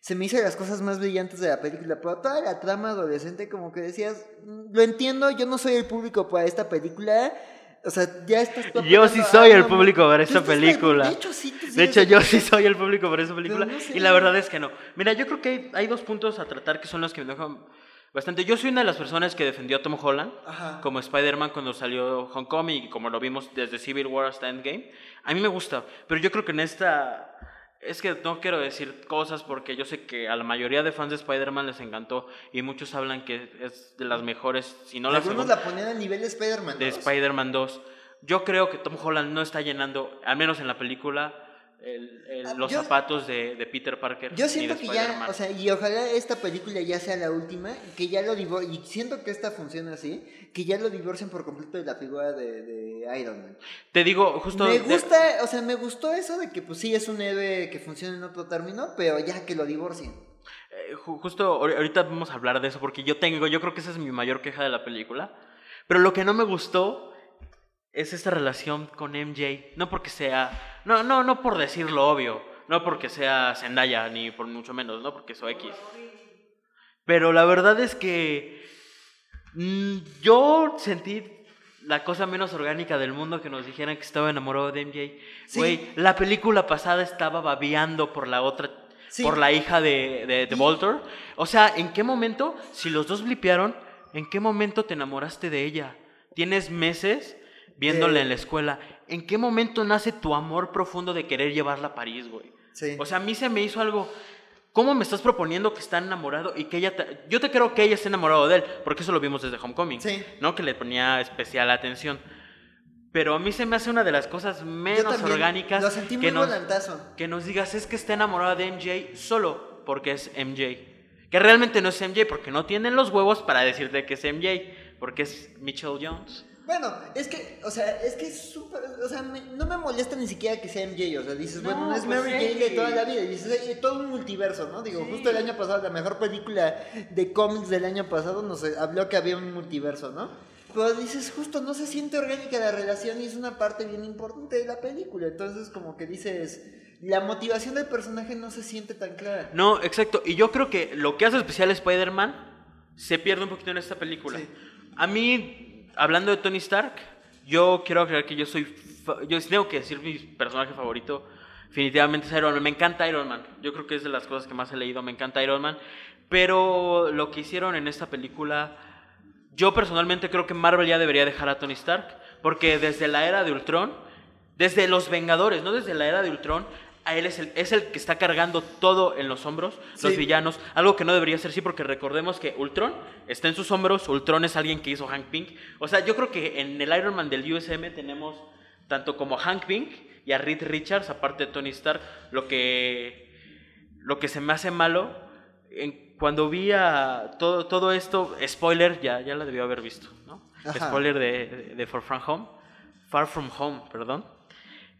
se me hizo de las cosas más brillantes de la película, pero toda la trama adolescente como que decías, "Mm, lo entiendo, yo no soy el público para esta película, o sea, ya estás... Yo proponiendo sí soy el público para Tú para el- película. De hecho, sí, tú De hecho, yo sí soy el público por esa película. no sé. Y la verdad es que no. Mira, yo creo que hay, hay dos puntos a tratar que son los que me dejan bastante. Yo soy una de las personas que defendió a Tom Holland Ajá. como Spider-Man cuando salió Homecoming y como lo vimos desde Civil War hasta Endgame. A mí me gusta, pero yo creo que en esta... Es que no quiero decir cosas porque yo sé que a la mayoría de fans de Spider-Man les encantó y muchos hablan que es de las mejores, si no la Algunos la ponían al nivel de Spider-Man. de 2. Spider-Man 2. Yo creo que Tom Holland no está llenando, al menos en la película, el- el- Ah, los yo- zapatos de, de Peter Parker. Yo siento de que ya, o sea, y ojalá esta película ya sea la última, que ya lo divor y siento que esta funciona así, que ya lo divorcien por completo de la figura de, de Iron Man. Te digo, justo. Me de- gusta, o sea, me gustó eso de que pues sí es un héroe que funciona en otro término, pero ya que lo divorcien. eh, ju- justo ahor- ahorita vamos a hablar de eso porque yo tengo, yo creo que esa es mi mayor queja de la película. Pero lo que no me gustó es esta relación con MJ. No porque sea. No, no, no por decirlo obvio. No porque sea Zendaya, ni por mucho menos, no porque soy X. Pero la verdad es que mm, yo sentí la cosa menos orgánica del mundo que nos dijeran que estaba enamorado de MJ. Sí. La película pasada estaba babeando por la otra, Sí. por la hija de, de, de Voltor. O sea, ¿en qué momento, si los dos blipearon, en qué momento te enamoraste de ella? Tienes meses viéndola De- en la escuela. ¿En qué momento nace tu amor profundo de querer llevarla a París, güey? Sí. O sea, a mí se me hizo algo. ¿Cómo me estás proponiendo que está enamorado y que ella... te- Yo te creo que ella está enamorado de él, porque eso lo vimos desde Homecoming. Sí. ¿No? Que le ponía especial atención. Pero a mí se me hace una de las cosas menos también orgánicas Lo sentí muy que, nos, volantazo. que nos digas es que está enamorado de MJ solo porque es MJ. Que realmente no es MJ porque no tienen los huevos para decirte que es MJ, porque es Mitchell Jones. Bueno, es que, o sea, es que es súper, o sea, me- no me molesta ni siquiera que sea MJ, o sea, dices, No, bueno, no es pues Mary. Jane de toda la vida, y dices, "Oye, todo un multiverso, ¿no? Digo, Sí. justo el año pasado, la mejor película de cómics del año pasado nos habló que había un multiverso, ¿no? Pero dices, justo no se siente orgánica la relación y es una parte bien importante de la película, entonces como que dices, la motivación del personaje no se siente tan clara. No, exacto. Y yo creo que lo que hace especial Spider-Man se pierde un poquito en esta película. Sí. A mí, hablando de Tony Stark, yo quiero aclarar que yo soy. Yo tengo que decir mi personaje favorito. Definitivamente es Iron Man. Me encanta Iron Man. Yo creo que es de las cosas que más he leído. Me encanta Iron Man. Pero lo que hicieron en esta película. Yo personalmente creo que Marvel ya debería dejar a Tony Stark. Porque desde la era de Ultron. Desde los Vengadores, no desde la era de Ultron. A él es el, es el que está cargando todo en los hombros, los villanos, algo que no debería ser así porque recordemos que Ultron está en sus hombros, Ultron es alguien que hizo Hank Pink. O sea, yo creo que en el Iron Man del USM tenemos tanto como a Hank Pink y a Reed Richards, aparte de Tony Stark, lo que, lo que se me hace malo, en- cuando vi a todo, todo esto, spoiler, ya, ya la debió haber visto, ¿no? Ajá. Spoiler de, de Far From Home, Far From Home, perdón.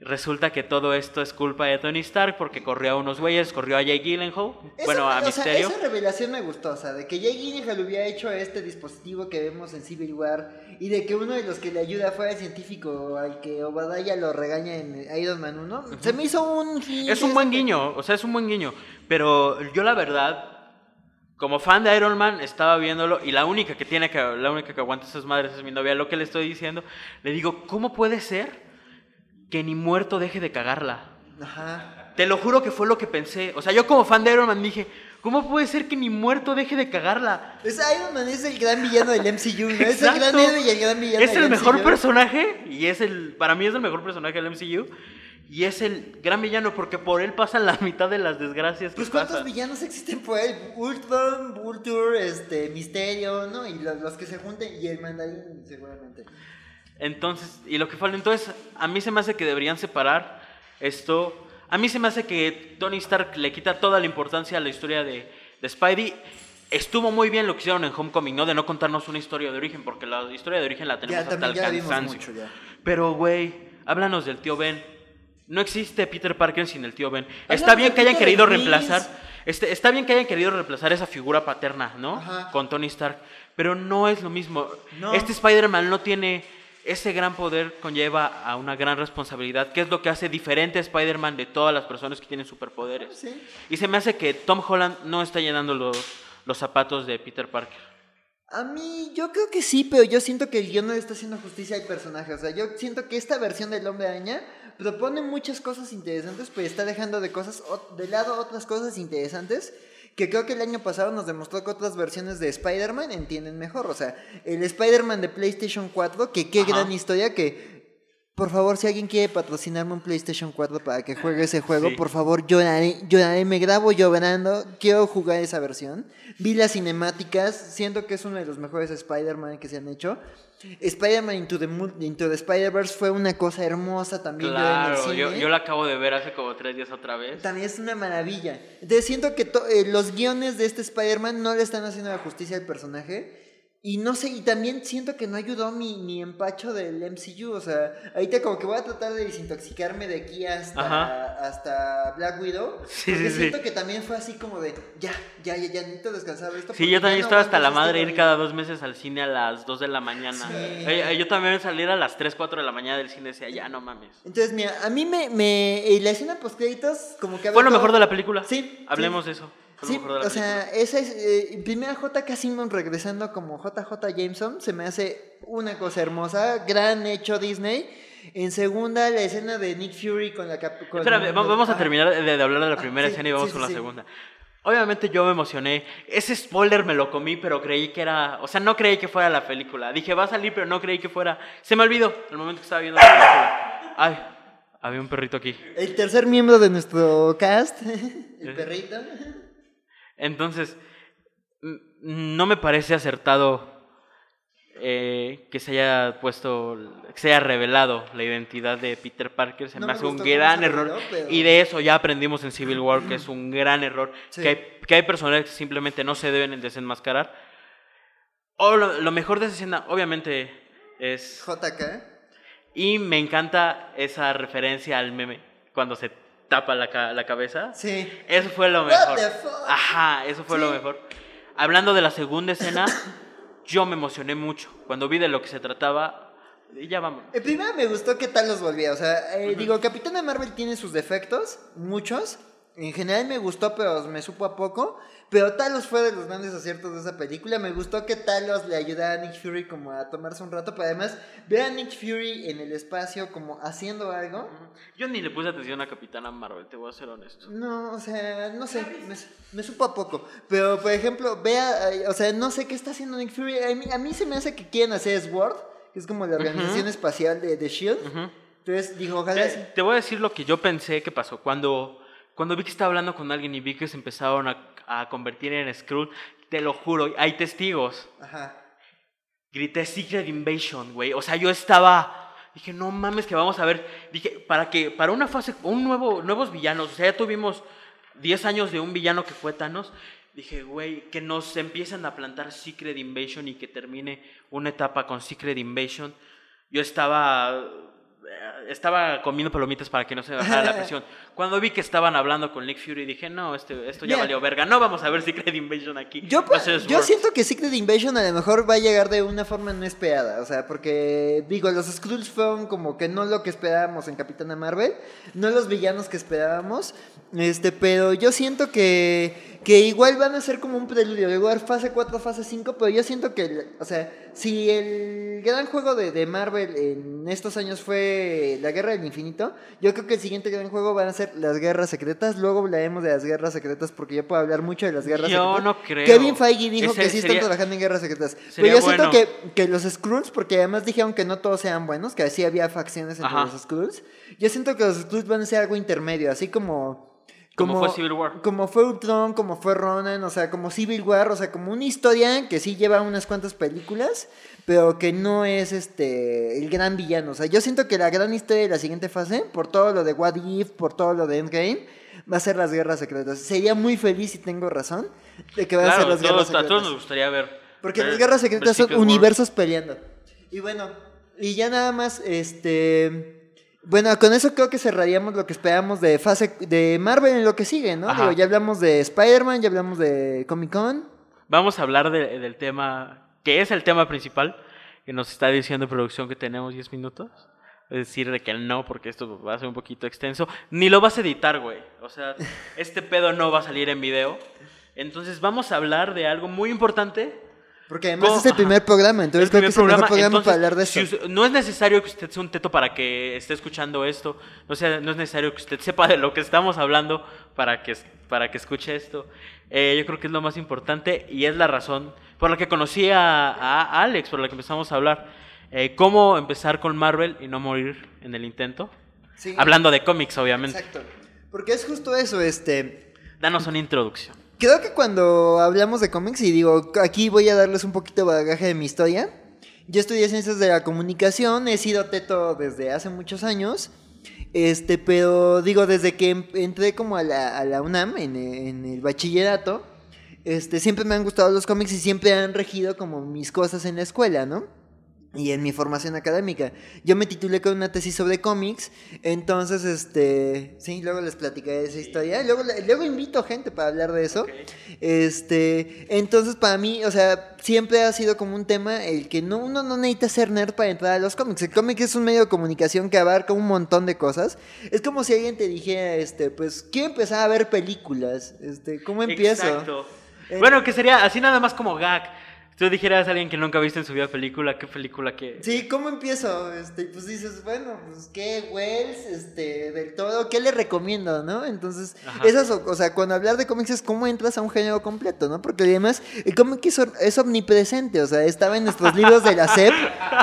Resulta que todo esto es culpa de Tony Stark porque corrió a unos güeyes, corrió a Jay Gyllenhaal, bueno, a o sea, Misterio. esa revelación me gustó, o sea, de que Jay Gyllenhaal hubiera hecho este dispositivo que vemos en Civil War y de que uno de los que le ayuda fuera el científico al que Obadiah lo regaña en Iron Man 1. Se me hizo un... Es un buen guiño, o sea, es un buen guiño. Pero yo la verdad, como fan de Iron Man, estaba viéndolo y la única que tiene que, la única que aguanta esas madres es mi novia. Lo que le estoy diciendo, le digo, ¿cómo puede ser que ni muerto deje de cagarla? Ajá. Te lo juro que fue lo que pensé. O sea, yo como fan de Iron Man dije, ¿Cómo puede ser que ni muerto deje de cagarla? Es Iron Man es el gran villano del MCU, ¿no? Es el gran héroe y el gran villano Es del el mejor personaje y es el, para mí es el mejor personaje del MCU y es el gran villano porque por él pasan la mitad de las desgracias que Pues cuántos pasan. villanos existen por él, Ultron, Vulture, este, Misterio, ¿no? Y los, los que se junten y el mandarín seguramente. Entonces, y lo que falta, entonces, a mí se me hace que deberían separar esto. A mí se me hace que Tony Stark le quita toda la importancia a la historia de, de Spidey. Estuvo muy bien lo que hicieron en Homecoming, ¿no? De no contarnos una historia de origen, porque la historia de origen la tenemos Ya, hasta el cansancio. mucho ya. Pero, güey, háblanos del tío Ben. No existe Peter Parker sin el tío Ben. Está bien que hayan querido reemplazar. Este, está bien que hayan querido reemplazar esa figura paterna, ¿no? Ajá. Con Tony Stark. Pero no es lo mismo. No. Este Spider-Man no tiene. Ese gran poder conlleva a una gran responsabilidad, que es lo que hace diferente a Spider-Man de todas las personas que tienen superpoderes. Sí. Y se me hace que Tom Holland no está llenando los, los zapatos de Peter Parker. A mí, yo creo que sí, pero yo siento que el guion no le está haciendo justicia al personaje. O sea, yo siento que esta versión del Hombre Araña propone muchas cosas interesantes, pero está dejando de cosas de lado otras cosas interesantes que creo que el año pasado nos demostró que otras versiones de Spider-Man entienden mejor. O sea, el Spider-Man de PlayStation 4, que qué Ajá. gran historia, que por favor, si alguien quiere patrocinarme un PlayStation 4 para que juegue ese juego, Sí. por favor, lloraré, lloraré, me grabo llorando, quiero jugar esa versión. Vi las cinemáticas, siento que es uno de los mejores Spider-Man que se han hecho. Spider-Man Into the, Into the Spider-Verse fue una cosa hermosa también. yo en el Claro, cine. yo, yo la acabo de ver hace como tres días otra vez. También es una maravilla. Entonces siento que eh, los guiones de este Spider-Man no le están haciendo la justicia al personaje. Y no sé, y también siento que no ayudó mi, mi empacho del MCU. O sea, ahorita como que voy a tratar de desintoxicarme de aquí hasta, Ajá. hasta Black Widow. Sí, porque sí, sí. siento que también fue así como de, ya, ya, ya, ya, necesito descansar de esto. Sí, yo también no estaba hasta la madre ir cada dos meses al cine a las 2 de la mañana. Sí. Eh, eh, yo también salir a las 3, 4 de la mañana del cine decía, ya no mames. Entonces, mira, a mí me, me la escena post créditos como que Fue lo mejor de la película. Sí, Hablemos sí. de eso. Lo Sí, mejor de la o película. sea, esa es. Eh, primera J.K. Simmons regresando como JJ Jameson se me hace una cosa hermosa. Gran hecho Disney. En segunda, la escena de Nick Fury con la. cap- con- Espérame, vamos a Ah, terminar de, de hablar de la Ah, primera sí, escena y vamos sí, con la segunda. Obviamente yo me emocioné. Ese spoiler me lo comí, pero creí que era... O sea, no creí que fuera la película. Dije, va a salir, pero no creí que fuera... Se me olvidó el momento que estaba viendo la película. Ay, había un perrito aquí. El tercer miembro de nuestro cast, el perrito. Entonces, no me parece acertado eh, que se haya puesto, que se haya revelado la identidad de Peter Parker. Se No me hace un gran error. reveló, pero- Y de eso ya aprendimos en Civil War, que es un gran error. Sí. Que, hay, que hay personajes que simplemente no se deben desenmascarar. O lo, lo mejor de esa escena, obviamente, es... JK. Y me encanta esa referencia al meme, cuando se tapa la, la cabeza. Sí. Eso fue lo mejor. Ajá, eso fue lo Sí. mejor. Hablando de la segunda escena, yo me emocioné mucho. Cuando vi de lo que se trataba, y ya vamos. El primero me gustó que tal los volvía. O sea, eh, digo, Capitana Marvel tiene sus defectos, muchos. En general me gustó, pero me supo a poco. Pero Talos fue de los grandes aciertos de esa película. Me gustó que Talos le ayudara a Nick Fury como a tomarse un rato. Pero además, ver a Nick Fury en el espacio como haciendo algo. Yo ni le puse atención a Capitana Marvel, te voy a ser honesto. No, o sea, no sé, me, me supo a poco. Pero, por ejemplo, vea, eh, o sea, no sé qué está haciendo Nick Fury. A mí, a mí se me hace que quieren hacer SWORD, que es como la organización espacial de, de SHIELD. Ujú. Entonces, digo, ojalá... Te, sí. te voy a decir lo que yo pensé que pasó. Cuando, cuando vi que estaba hablando con alguien y vi que se empezaron a, a convertir en Skrull, te lo juro, hay testigos. Ajá. Grité Secret Invasion, güey. O sea, yo estaba. Dije, no mames, que vamos a ver. Dije, para que, para una fase, un nuevo, nuevos villanos. O sea, ya tuvimos 10 años de un villano que fue Thanos. Dije, güey, que nos empiecen a plantar Secret Invasion y que termine una etapa con Secret Invasion. Yo estaba. eh, Estaba comiendo palomitas para que no se bajara la presión. Cuando vi que estaban hablando con Nick Fury, dije, no, este, esto ya Mira. valió verga. No vamos a ver Secret Invasion aquí. Yo, a ser yo siento que Secret Invasion a lo mejor va a llegar de una forma no esperada. O sea, porque, digo, los Skrulls fueron como que no lo que esperábamos en Capitana Marvel. No los villanos que esperábamos. Este, pero yo siento que, que igual van a ser como un preludio. Igual fase 4, fase 5. Pero yo siento que, o sea, si el gran juego de, de Marvel en estos años fue fue La Guerra del Infinito. Yo creo que el siguiente gran juego van a ser las Guerras Secretas. Luego hablaremos de las Guerras Secretas porque yo puedo hablar mucho de las Guerras Yo Secretas. no creo. Kevin Feige dijo Ese que sí sería- están trabajando en Guerras Secretas. Pero yo siento que, que los Skrulls, porque además dijeron que no todos sean buenos, que así había facciones entre Ajá. los Skrulls. Yo siento que los Skrulls van a ser algo intermedio, así como... Como fue Civil War. Como fue Ultron, como fue Ronan, o sea, como Civil War, o sea, como una historia que sí lleva unas cuantas películas, pero que no es este el gran villano. O sea, yo siento que la gran historia de la siguiente fase, por todo lo de What If, por todo lo de Endgame, va a ser las guerras secretas. Sería muy feliz si tengo razón de que van a ser las guerras todos, a secretas. todos nos gustaría ver. Porque ver- las guerras secretas son universos peleando. Y bueno, y ya nada más, este... Bueno, con eso creo que cerraríamos lo que esperamos de fase de Marvel en lo que sigue, ¿no? Digo, ya hablamos de Spider-Man, ya hablamos de Comic Con. Vamos a hablar de- del tema, que es el tema principal, que nos está diciendo producción que tenemos 10 minutos. Es decir, de que no, porque esto va a ser un poquito extenso. Ni lo vas a editar, güey. O sea, este pedo no va a salir en video. Entonces vamos a hablar de algo muy importante. Porque además Co- es el ajá. primer programa, entonces El creo que es el mejor programa entonces, para hablar de si esto. usted- no es necesario que usted sea un teto para que esté escuchando esto. No, sea, no es necesario que usted sepa de lo que estamos hablando para que, para que escuche esto. Eh, yo creo que es lo más importante y es la razón por la que conocí a, a Alex, por la que empezamos a hablar. Eh, cómo empezar con Marvel y no morir en el intento. Sí, Hablando de cómics, obviamente. Exacto. Porque es justo eso, este... Danos una introducción. Creo que cuando hablamos de cómics, y digo, aquí voy a darles un poquito de bagaje de mi historia. Yo estudié ciencias de la comunicación, he sido teto desde hace muchos años. Este, pero digo, desde que em- entré como a la, a la UNAM, en, en el bachillerato, este, siempre me han gustado los cómics y siempre han regido como mis cosas en la escuela, ¿no? Y en mi formación académica. Yo me titulé con una tesis sobre cómics, entonces, este, sí, luego les platicaré esa historia. Luego, luego invito gente para hablar de eso. Este, entonces para mí, o sea, siempre ha sido como un tema el que no, uno no necesita ser nerd para entrar a los cómics. El cómic es un medio de comunicación que abarca un montón de cosas. Es como si alguien te dijera, este, pues, quiero empezar a ver películas. Este, ¿cómo empiezo? Exacto. Eh, Bueno, que sería así nada más como gag. Tú dijeras a alguien que nunca viste en su vida película, ¿qué película que Sí, ¿cómo empiezo? Este, pues dices, bueno, pues qué Wells, este, del todo, ¿qué le recomiendo, no? Entonces, Ajá. esas, o o sea, cuando hablar de cómics es cómo entras a un género completo, ¿no? Porque además el cómic es, es omnipresente, o sea, estaba en nuestros libros de la SEP.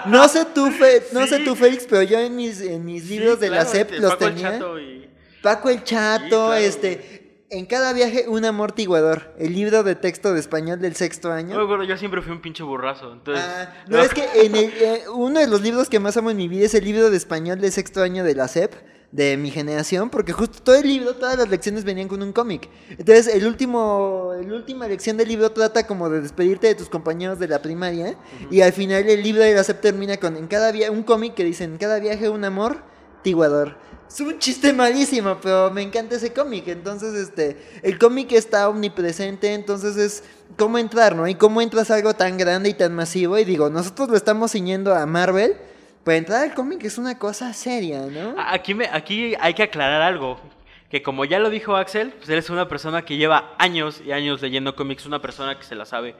No sé tú, Fe- no sé tú, Félix, pero yo en mis, en mis Sí, libros de la SEP este, los Paco el tenía. Chato y- Paco el Chato, Sí, claro, este, en cada viaje un amortiguador, el libro de texto de español del sexto año. No, bueno, yo siempre fui un pinche burrazo, entonces... Ah, no, es que en el, eh, uno de los libros que más amo en mi vida es el libro de español de sexto año de la SEP, de mi generación, porque justo todo el libro, todas las lecciones venían con un cómic. Entonces, el último, la última lección del libro trata como de despedirte de tus compañeros de la primaria, y al final el libro de la SEP termina con en cada via un cómic que dice en cada viaje un amor, tiguador. Es un chiste malísimo, pero me encanta ese cómic. Entonces, este, el cómic está omnipresente, entonces es cómo entrar, ¿no? Y cómo entras a algo tan grande y tan masivo. Y digo, nosotros lo estamos ciñendo a Marvel. Para entrar al cómic es una cosa seria, ¿no? Aquí, me, aquí hay que aclarar algo. Que como ya lo dijo Axel, pues eres una persona que lleva años y años leyendo cómics, una persona que se la sabe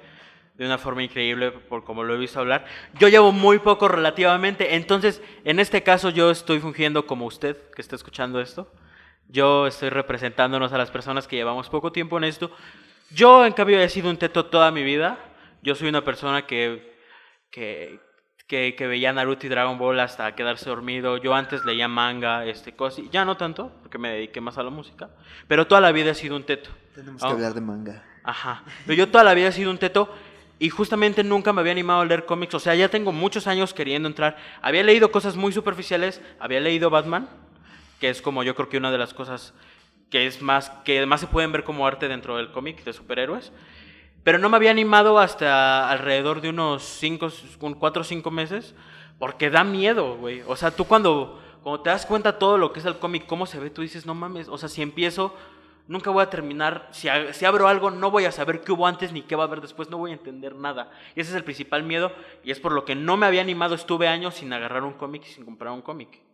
de una forma increíble, por como lo he visto hablar. Yo llevo muy poco relativamente, entonces en este caso yo estoy fungiendo como usted que está escuchando esto. Yo estoy representándonos a las personas que llevamos poco tiempo en esto. Yo, en cambio, he sido un teto toda mi vida. Yo soy una persona que, que, que, que veía Naruto y Dragon Ball hasta quedarse dormido. Yo antes leía manga, este, cosas, ya no tanto, porque me dediqué más a la música. Pero toda la vida he sido un teto. Tenemos Ah, que hablar de manga. Ajá. Pero yo toda la vida he sido un teto y justamente nunca me había animado a leer cómics. O sea, ya tengo muchos años queriendo entrar. Había leído cosas muy superficiales. Había leído Batman, que es como yo creo que una de las cosas que es más que más se pueden ver como arte dentro del cómic de superhéroes. Pero no me había animado hasta alrededor de unos 5, 4 o 5 meses, porque da miedo, güey. O sea, tú cuando, cuando te das cuenta todo lo que es el cómic, cómo se ve, tú dices, no mames, o sea, si empiezo, nunca voy a terminar. Si, si abro algo, no voy a saber qué hubo antes ni qué va a haber después, no voy a entender nada. Y ese es el principal miedo, y es por lo que no me había animado, estuve años sin agarrar un cómic y sin comprar un cómic.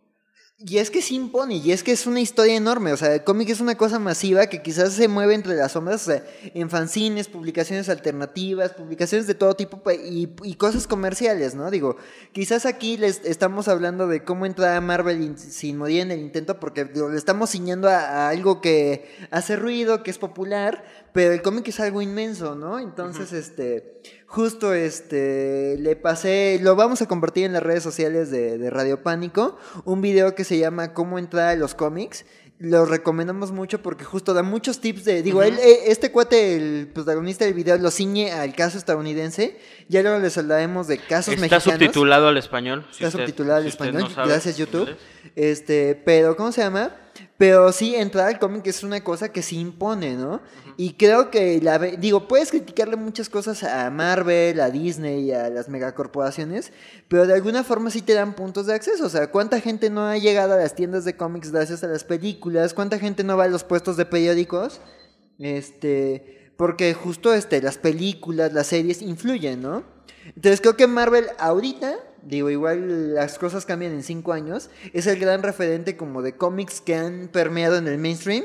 Y es que se impone, y es que es una historia enorme, o sea, el cómic es una cosa masiva que quizás se mueve entre las sombras, o sea, en fanzines, publicaciones alternativas, publicaciones de todo tipo pa- y, cosas comerciales, ¿no? Digo, quizás aquí les estamos hablando de cómo entrar a Marvel in- sin morir en el intento, porque le estamos ciñendo a, a algo que hace ruido, que es popular, pero el cómic es algo inmenso, ¿no? Entonces, este, justo este, le pasé, lo vamos a compartir en las redes sociales de, de Radio Pánico, un video que se llama Cómo entrar a los cómics. Lo recomendamos mucho porque justo da muchos tips de, digo, él, eh, este cuate, el protagonista del video, lo ciñe al caso estadounidense. Ya luego les hablaremos de casos Está mexicanos. subtitulado al español. si Está usted- subtitulado al si español, no gracias YouTube. inglés. Este, pero ¿cómo se llama? Pero sí, entrar al cómic es una cosa que sí impone, ¿no? Y creo que la digo, puedes criticarle muchas cosas a Marvel, a Disney, a las megacorporaciones, pero de alguna forma sí te dan puntos de acceso. O sea, ¿cuánta gente no ha llegado a las tiendas de cómics gracias a las películas? ¿Cuánta gente no va a los puestos de periódicos? Este, porque justo este, las películas, las series influyen, ¿no? Entonces creo que Marvel ahorita, digo, igual las cosas cambian en cinco años, es el gran referente como de cómics que han permeado en el mainstream.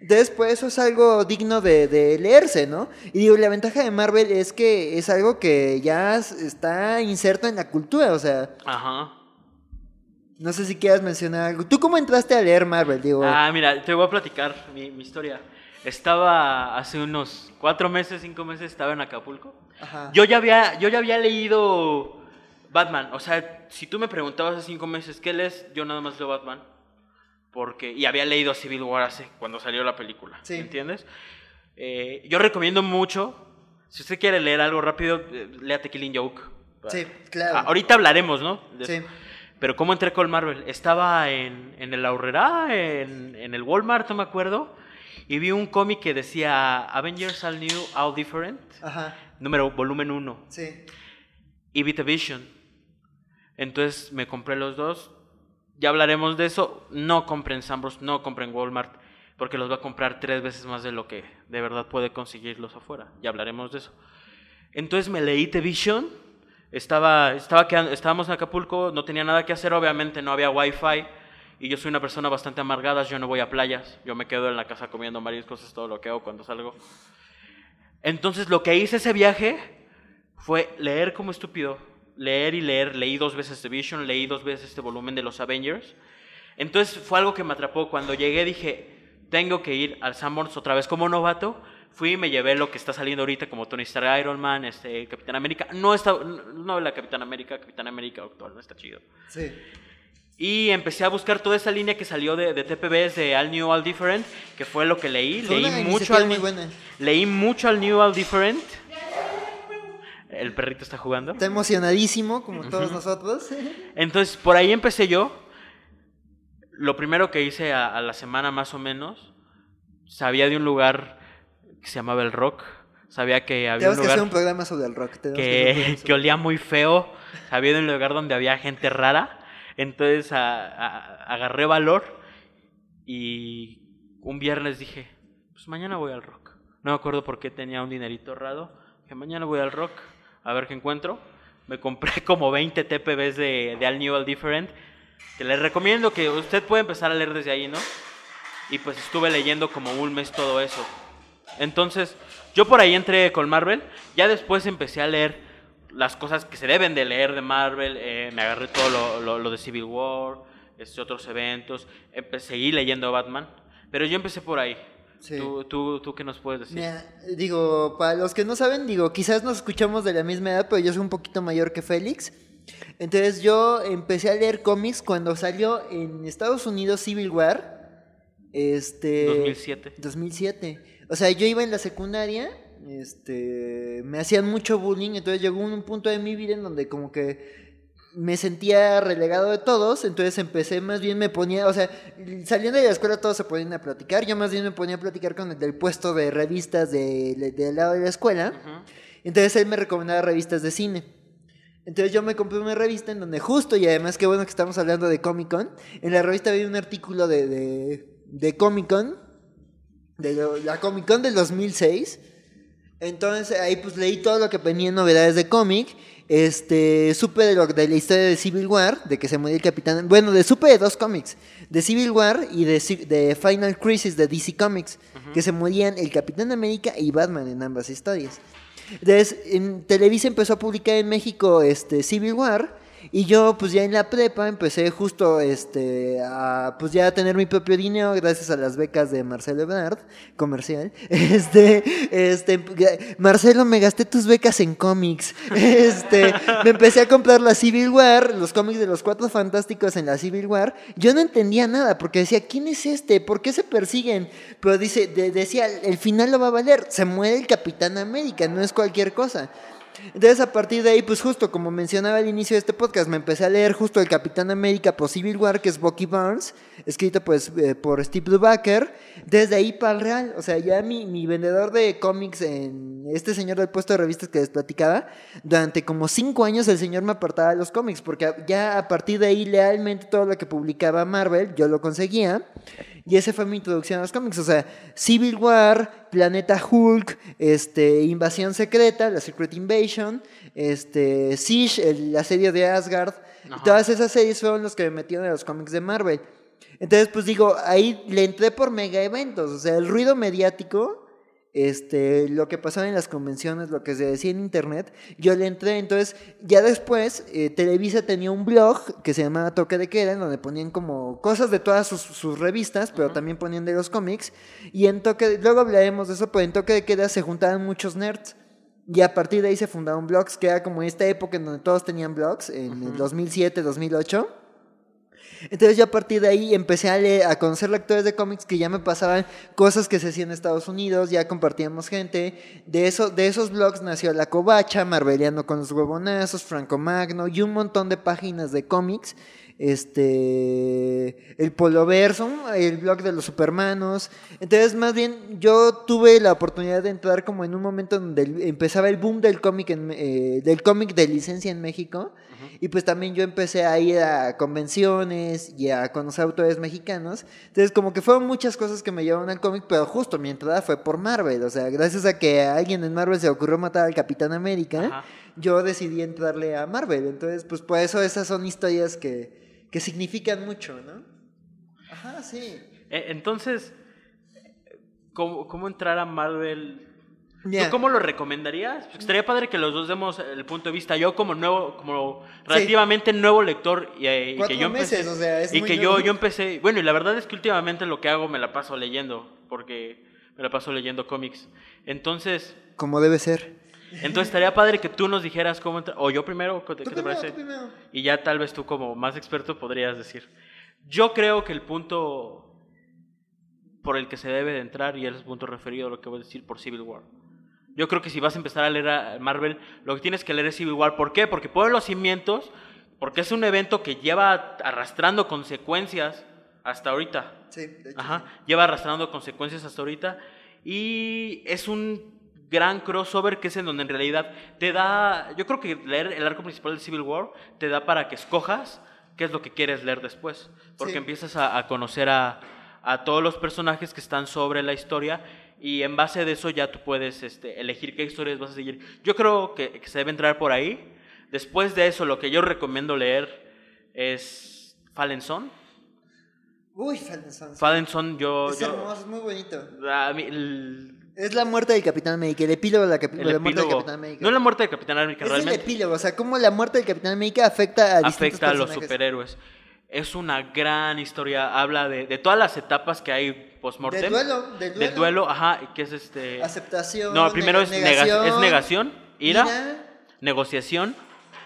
Entonces, pues eso es algo digno de, de leerse, ¿no? Y digo, la ventaja de Marvel es que es algo que ya está inserto en la cultura, o sea, Ajá. no sé si quieras mencionar algo. ¿Tú cómo entraste a leer Marvel? Digo, Ah, mira, te voy a platicar mi, mi historia. Estaba hace unos cuatro meses, cinco meses, estaba en Acapulco. ajá. Yo ya había, yo ya había leído Batman. O sea, si tú me preguntabas hace cinco meses, ¿qué lees? Yo nada más leo Batman. Porque, y había leído Civil War hace, cuando salió la película. Sí. ¿Entiendes? Eh, yo recomiendo mucho, si usted quiere leer algo rápido, eh, léate Killing Joke. Sí, claro. Ah, ahorita hablaremos, ¿no? De Sí. eso. Pero ¿cómo entré con Marvel? Estaba en, en el Aurrera, en, en el Walmart, no me acuerdo, y vi un cómic que decía Avengers All New, All Different, Ajá, número, volumen 1, sí. y vi The Vision. Entonces me compré los dos, ya hablaremos de eso, no compren Sambros, no compren Walmart, porque los va a comprar tres veces más de lo que de verdad puede conseguirlos afuera, ya hablaremos de eso. Entonces me leí The Vision, estaba, estaba quedando- estábamos en Acapulco, no tenía nada que hacer, obviamente no había wifi, y yo soy una persona bastante amargada, yo no voy a playas, yo me quedo en la casa comiendo mariscos, es todo lo que hago cuando salgo. Entonces lo que hice ese viaje fue leer como estúpido, leer y leer, leí dos veces The Vision, leí dos veces este volumen de los Avengers. Entonces fue algo que me atrapó. Cuando llegué dije, tengo que ir al Sanborns otra vez como novato. Fui y me llevé lo que está saliendo ahorita como Tony Stark, Iron Man, este, Capitán América. No está, no la Capitán América, Capitán América actual, no está chido. Sí. Y empecé a buscar toda esa línea que salió de, de TPBs de All New, All Different, que fue lo que leí. Fue leí mucho al muy buena. Leí mucho al New, All Different. El perrito está jugando. Está emocionadísimo, como todos nosotros. Entonces, por ahí empecé yo. Lo primero que hice a, a la semana más o menos, sabía de un lugar que se llamaba El Rock. Sabía que había un Tenemos que hacer lugar un programa sobre el rock. que que, que olía muy feo. Sabía de un lugar donde había gente rara. Entonces a- a- agarré valor y un viernes dije, pues mañana voy al rock. No me acuerdo por qué tenía un dinerito ahorrado. Dije, mañana voy al rock, a ver qué encuentro. Me compré como 20 TPBs de, de All New, All Different. Que les recomiendo que usted puede empezar a leer desde ahí, ¿no? Y pues estuve leyendo como un mes todo eso. Entonces, yo por ahí entré con Marvel. Ya después empecé a leer las cosas que se deben de leer de Marvel. eh, me agarré todo lo, lo- lo de Civil War, este, otros eventos. Seguí leyendo Batman. Pero yo empecé por ahí. Sí. ¿Tú, tú, ¿Tú qué nos puedes decir? Digo, para los que no saben, digo, quizás nos escuchamos de la misma edad, pero yo soy un poquito mayor que Félix. Entonces yo empecé a leer cómics cuando salió en Estados Unidos Civil War. Este. 2007. 2007. O sea, yo iba en la secundaria, este, me hacían mucho bullying, entonces llegó un punto de mi vida en donde como que me sentía relegado de todos, entonces empecé más bien me ponía, o sea, saliendo de la escuela todos se ponían a platicar, yo más bien me ponía a platicar con el del puesto de revistas de- del lado de la escuela, Ujú. entonces él me recomendaba revistas de cine. Entonces yo me compré una revista en donde justo, y además qué bueno que estamos hablando de Comic Con, en la revista había un artículo de, de, de Comic Con, de lo- la Comic Con del 2006. Entonces ahí pues leí todo lo que venía en novedades de cómic este, supe de, lo, de la historia de Civil War, de que se murió el Capitán... Bueno, de supe de dos cómics, de Civil War y de Final Crisis de DC Comics, que se morían el Capitán América y Batman en ambas historias. Entonces, en Televisa empezó a publicar en México este, Civil War. Y yo, pues ya en la prepa, empecé justo este, a, pues ya a tener mi propio dinero gracias a las becas de Marcelo Ebrard, comercial. Este, este, Marcelo, me gasté tus becas en cómics. Este, me empecé a comprar la Civil War, los cómics de los Cuatro Fantásticos en la Civil War. Yo no entendía nada porque decía, ¿quién es este? ¿Por qué se persiguen? Pero dice, de- decía, el final lo va a valer. Se muere el Capitán América, no es cualquier cosa. Entonces a partir de ahí, pues justo como mencionaba al inicio de este podcast, me empecé a leer justo el Capitán América por Civil War, que es Bucky Barnes, escrito pues eh, por Steve Brubaker, desde ahí para el real. O sea, ya mi, mi vendedor de cómics, en este señor del puesto de revistas que les platicaba, durante como cinco años el señor me apartaba los cómics, porque ya a partir de ahí lealmente todo lo que publicaba Marvel, yo lo conseguía. Y esa fue mi introducción a los cómics. O sea, Civil War, Planeta Hulk, este, Invasión Secreta, la Secret Invasion, este, Siege, el asedio de Asgard. Ajá. todas esas series fueron los que me metieron a los cómics de Marvel. Entonces, pues digo, ahí le entré por mega eventos. O sea, el ruido mediático, este, lo que pasaba en las convenciones, lo que se decía en internet, yo le entré. Entonces, ya después, eh, Televisa tenía un blog que se llamaba Toque de Queda, en donde ponían como cosas de todas sus, sus revistas, pero también ponían de los cómics. Y en Toque, de- luego hablaremos de eso, pero en Toque de Queda se juntaban muchos nerds. Y a partir de ahí se fundaron blogs, que era como esta época en donde todos tenían blogs, en el 2007, 2008. Entonces yo a partir de ahí empecé a, leer, a conocer lectores de cómics que ya me pasaban cosas que se hacían en Estados Unidos, ya compartíamos gente. De, eso, de esos blogs nació La Covacha, Marbeliano con los huevonazos, Franco Magno y un montón de páginas de cómics. Este, el Poloverso, el blog de los Supermanos. Entonces, más bien, yo tuve la oportunidad de entrar como en un momento donde empezaba el boom del cómic en, eh, del cómic de licencia en México. Y pues también yo empecé a ir a convenciones y a conocer autores mexicanos. Entonces, como que fueron muchas cosas que me llevaron al cómic, pero justo mi entrada fue por Marvel. O sea, gracias a que a alguien en Marvel se ocurrió matar al Capitán América, yo decidí entrarle a Marvel. Entonces, pues por eso esas son historias que, que significan mucho, ¿no? Ajá, sí. Eh, Entonces, ¿cómo, cómo entrar a Marvel? ¿Tú cómo lo recomendarías? Pues estaría padre que los dos demos el punto de vista. Yo como nuevo, como relativamente nuevo lector y, eh, y que yo empecé, meses, o sea, es y muy que nuevo. yo yo empecé, bueno, y la verdad es que últimamente lo que hago me la paso leyendo, porque me la paso leyendo cómics. Entonces, Como debe ser. Entonces estaría padre que tú nos dijeras cómo entrar, o yo primero, ¿qué te, primero, parece? primero. Y ya tal vez tú como más experto podrías decir. Yo creo que el punto por el que se debe de entrar, y es el punto referido a lo que voy a decir por Civil War. Yo creo que si vas a empezar a leer a Marvel, lo que tienes que leer es Civil War. ¿Por qué? Porque pone los cimientos, porque es un evento que lleva arrastrando consecuencias hasta ahorita. Sí, de hecho, Ajá, lleva arrastrando consecuencias hasta ahorita. Y es un gran crossover que es en donde en realidad te da. Yo creo que leer el arco principal de Civil War te da para que escojas qué es lo que quieres leer después. Porque Sí. empiezas a, a conocer a, a todos los personajes que están sobre la historia. Y en base de eso ya tú puedes este, elegir qué historias vas a seguir. Yo creo que, que se debe entrar por ahí. Después de eso, lo que yo recomiendo leer es Fallen Son. Uy, Fallen Sons. Fallen Son, yo. Es yo- hermoso, es muy bonito. a mí, el, Es la muerte del Capitán América, el epílogo de la, el la muerte del Capitán América. No la muerte del Capitán América, es el realmente epílogo, o sea, cómo la muerte del Capitán América afecta a distintos afecta a los personajes. superhéroes. Es una gran historia, habla de, de todas las etapas que hay post-mortem. Del duelo, del duelo. Del duelo, ajá, que es este... Aceptación. No, primero es, nega- negación, es negación, ira, ira, negociación,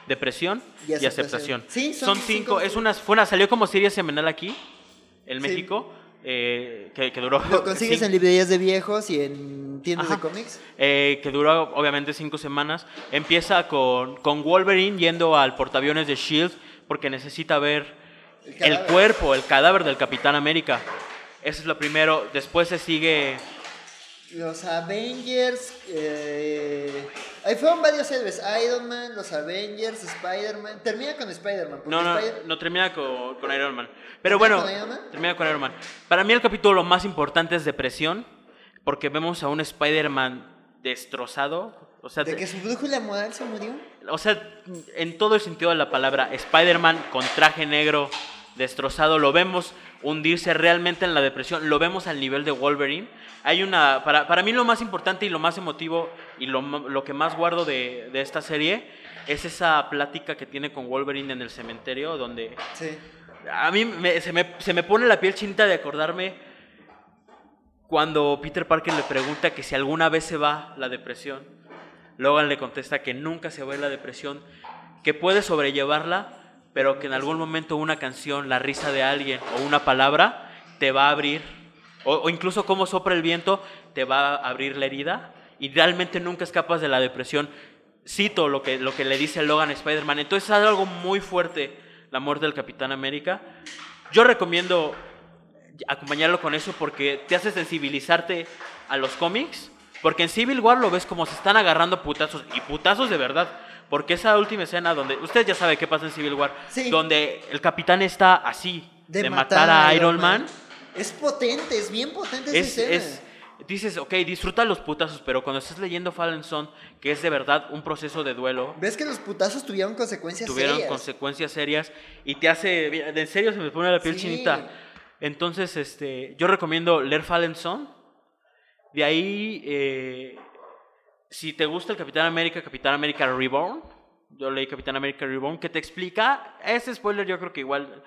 depresión Y y aceptación. aceptación. Sí, son son, cinco. cinco, es una, fue una, salió como serie semanal aquí, en Sí. México, eh, que, que duró... Lo consigues en librerías de viejos y en tiendas Ajá. de cómics. eh, que duró obviamente cinco semanas. Empieza con, con Wolverine yendo al portaaviones de Shield porque necesita ver El cuerpo, el cadáver del Capitán América. Eso es lo primero. Después se sigue. Los Avengers. Eh... Ahí fueron varios héroes: Iron Man, los Avengers, Spider-Man. Termina con Spider-Man. No, no, Spider- no termina con, con Iron Man. Pero ¿Termina bueno, con Iron Man? termina con Iron Man. Para mí el capítulo más importante es Depresión, porque vemos a un Spider-Man destrozado. O sea, De que su brújula moral se murió. o sea, en todo el sentido de la palabra, Spider-Man con traje negro destrozado, lo vemos hundirse realmente en la depresión, lo vemos al nivel de Wolverine. Hay una, para, para mí lo más importante y lo más emotivo y lo, lo que más guardo de, de esta serie es esa plática que tiene con Wolverine en el cementerio, donde Sí. a mí me- se, me, se me pone la piel chinita de acordarme cuando Peter Parker le pregunta que si alguna vez se va la depresión. Logan le contesta que nunca se va la depresión, que puede sobrellevarla, pero que en algún momento una canción, la risa de alguien o una palabra te va a abrir, o, incluso como sopra el viento, te va a abrir la herida y realmente nunca escapas de la depresión. Cito lo que, lo que le dice Logan Spider-Man. Entonces es algo muy fuerte la muerte del Capitán América. Yo recomiendo acompañarlo con eso porque te hace sensibilizarte a los cómics. Porque en Civil War lo ves como se están agarrando putazos y putazos de verdad. Porque esa última escena donde. Usted ya sabe qué pasa en Civil War. Sí. Donde el capitán está así. De, matar, a Iron Man. Es potente, es bien potente esa Es, escena. es- dices, ok, disfruta los putazos. Pero cuando estás leyendo Fallen Son, que es de verdad un proceso de duelo. Ves que los putazos tuvieron consecuencias tuvieron serias. consecuencias serias y te hace en serio se me pone la piel Sí. chinita entonces este yo recomiendo leer Fallen Son de ahí eh, si te gusta el Capitán América Capitán América Reborn yo leí Capitán América Reborn que te explica ese spoiler yo creo que igual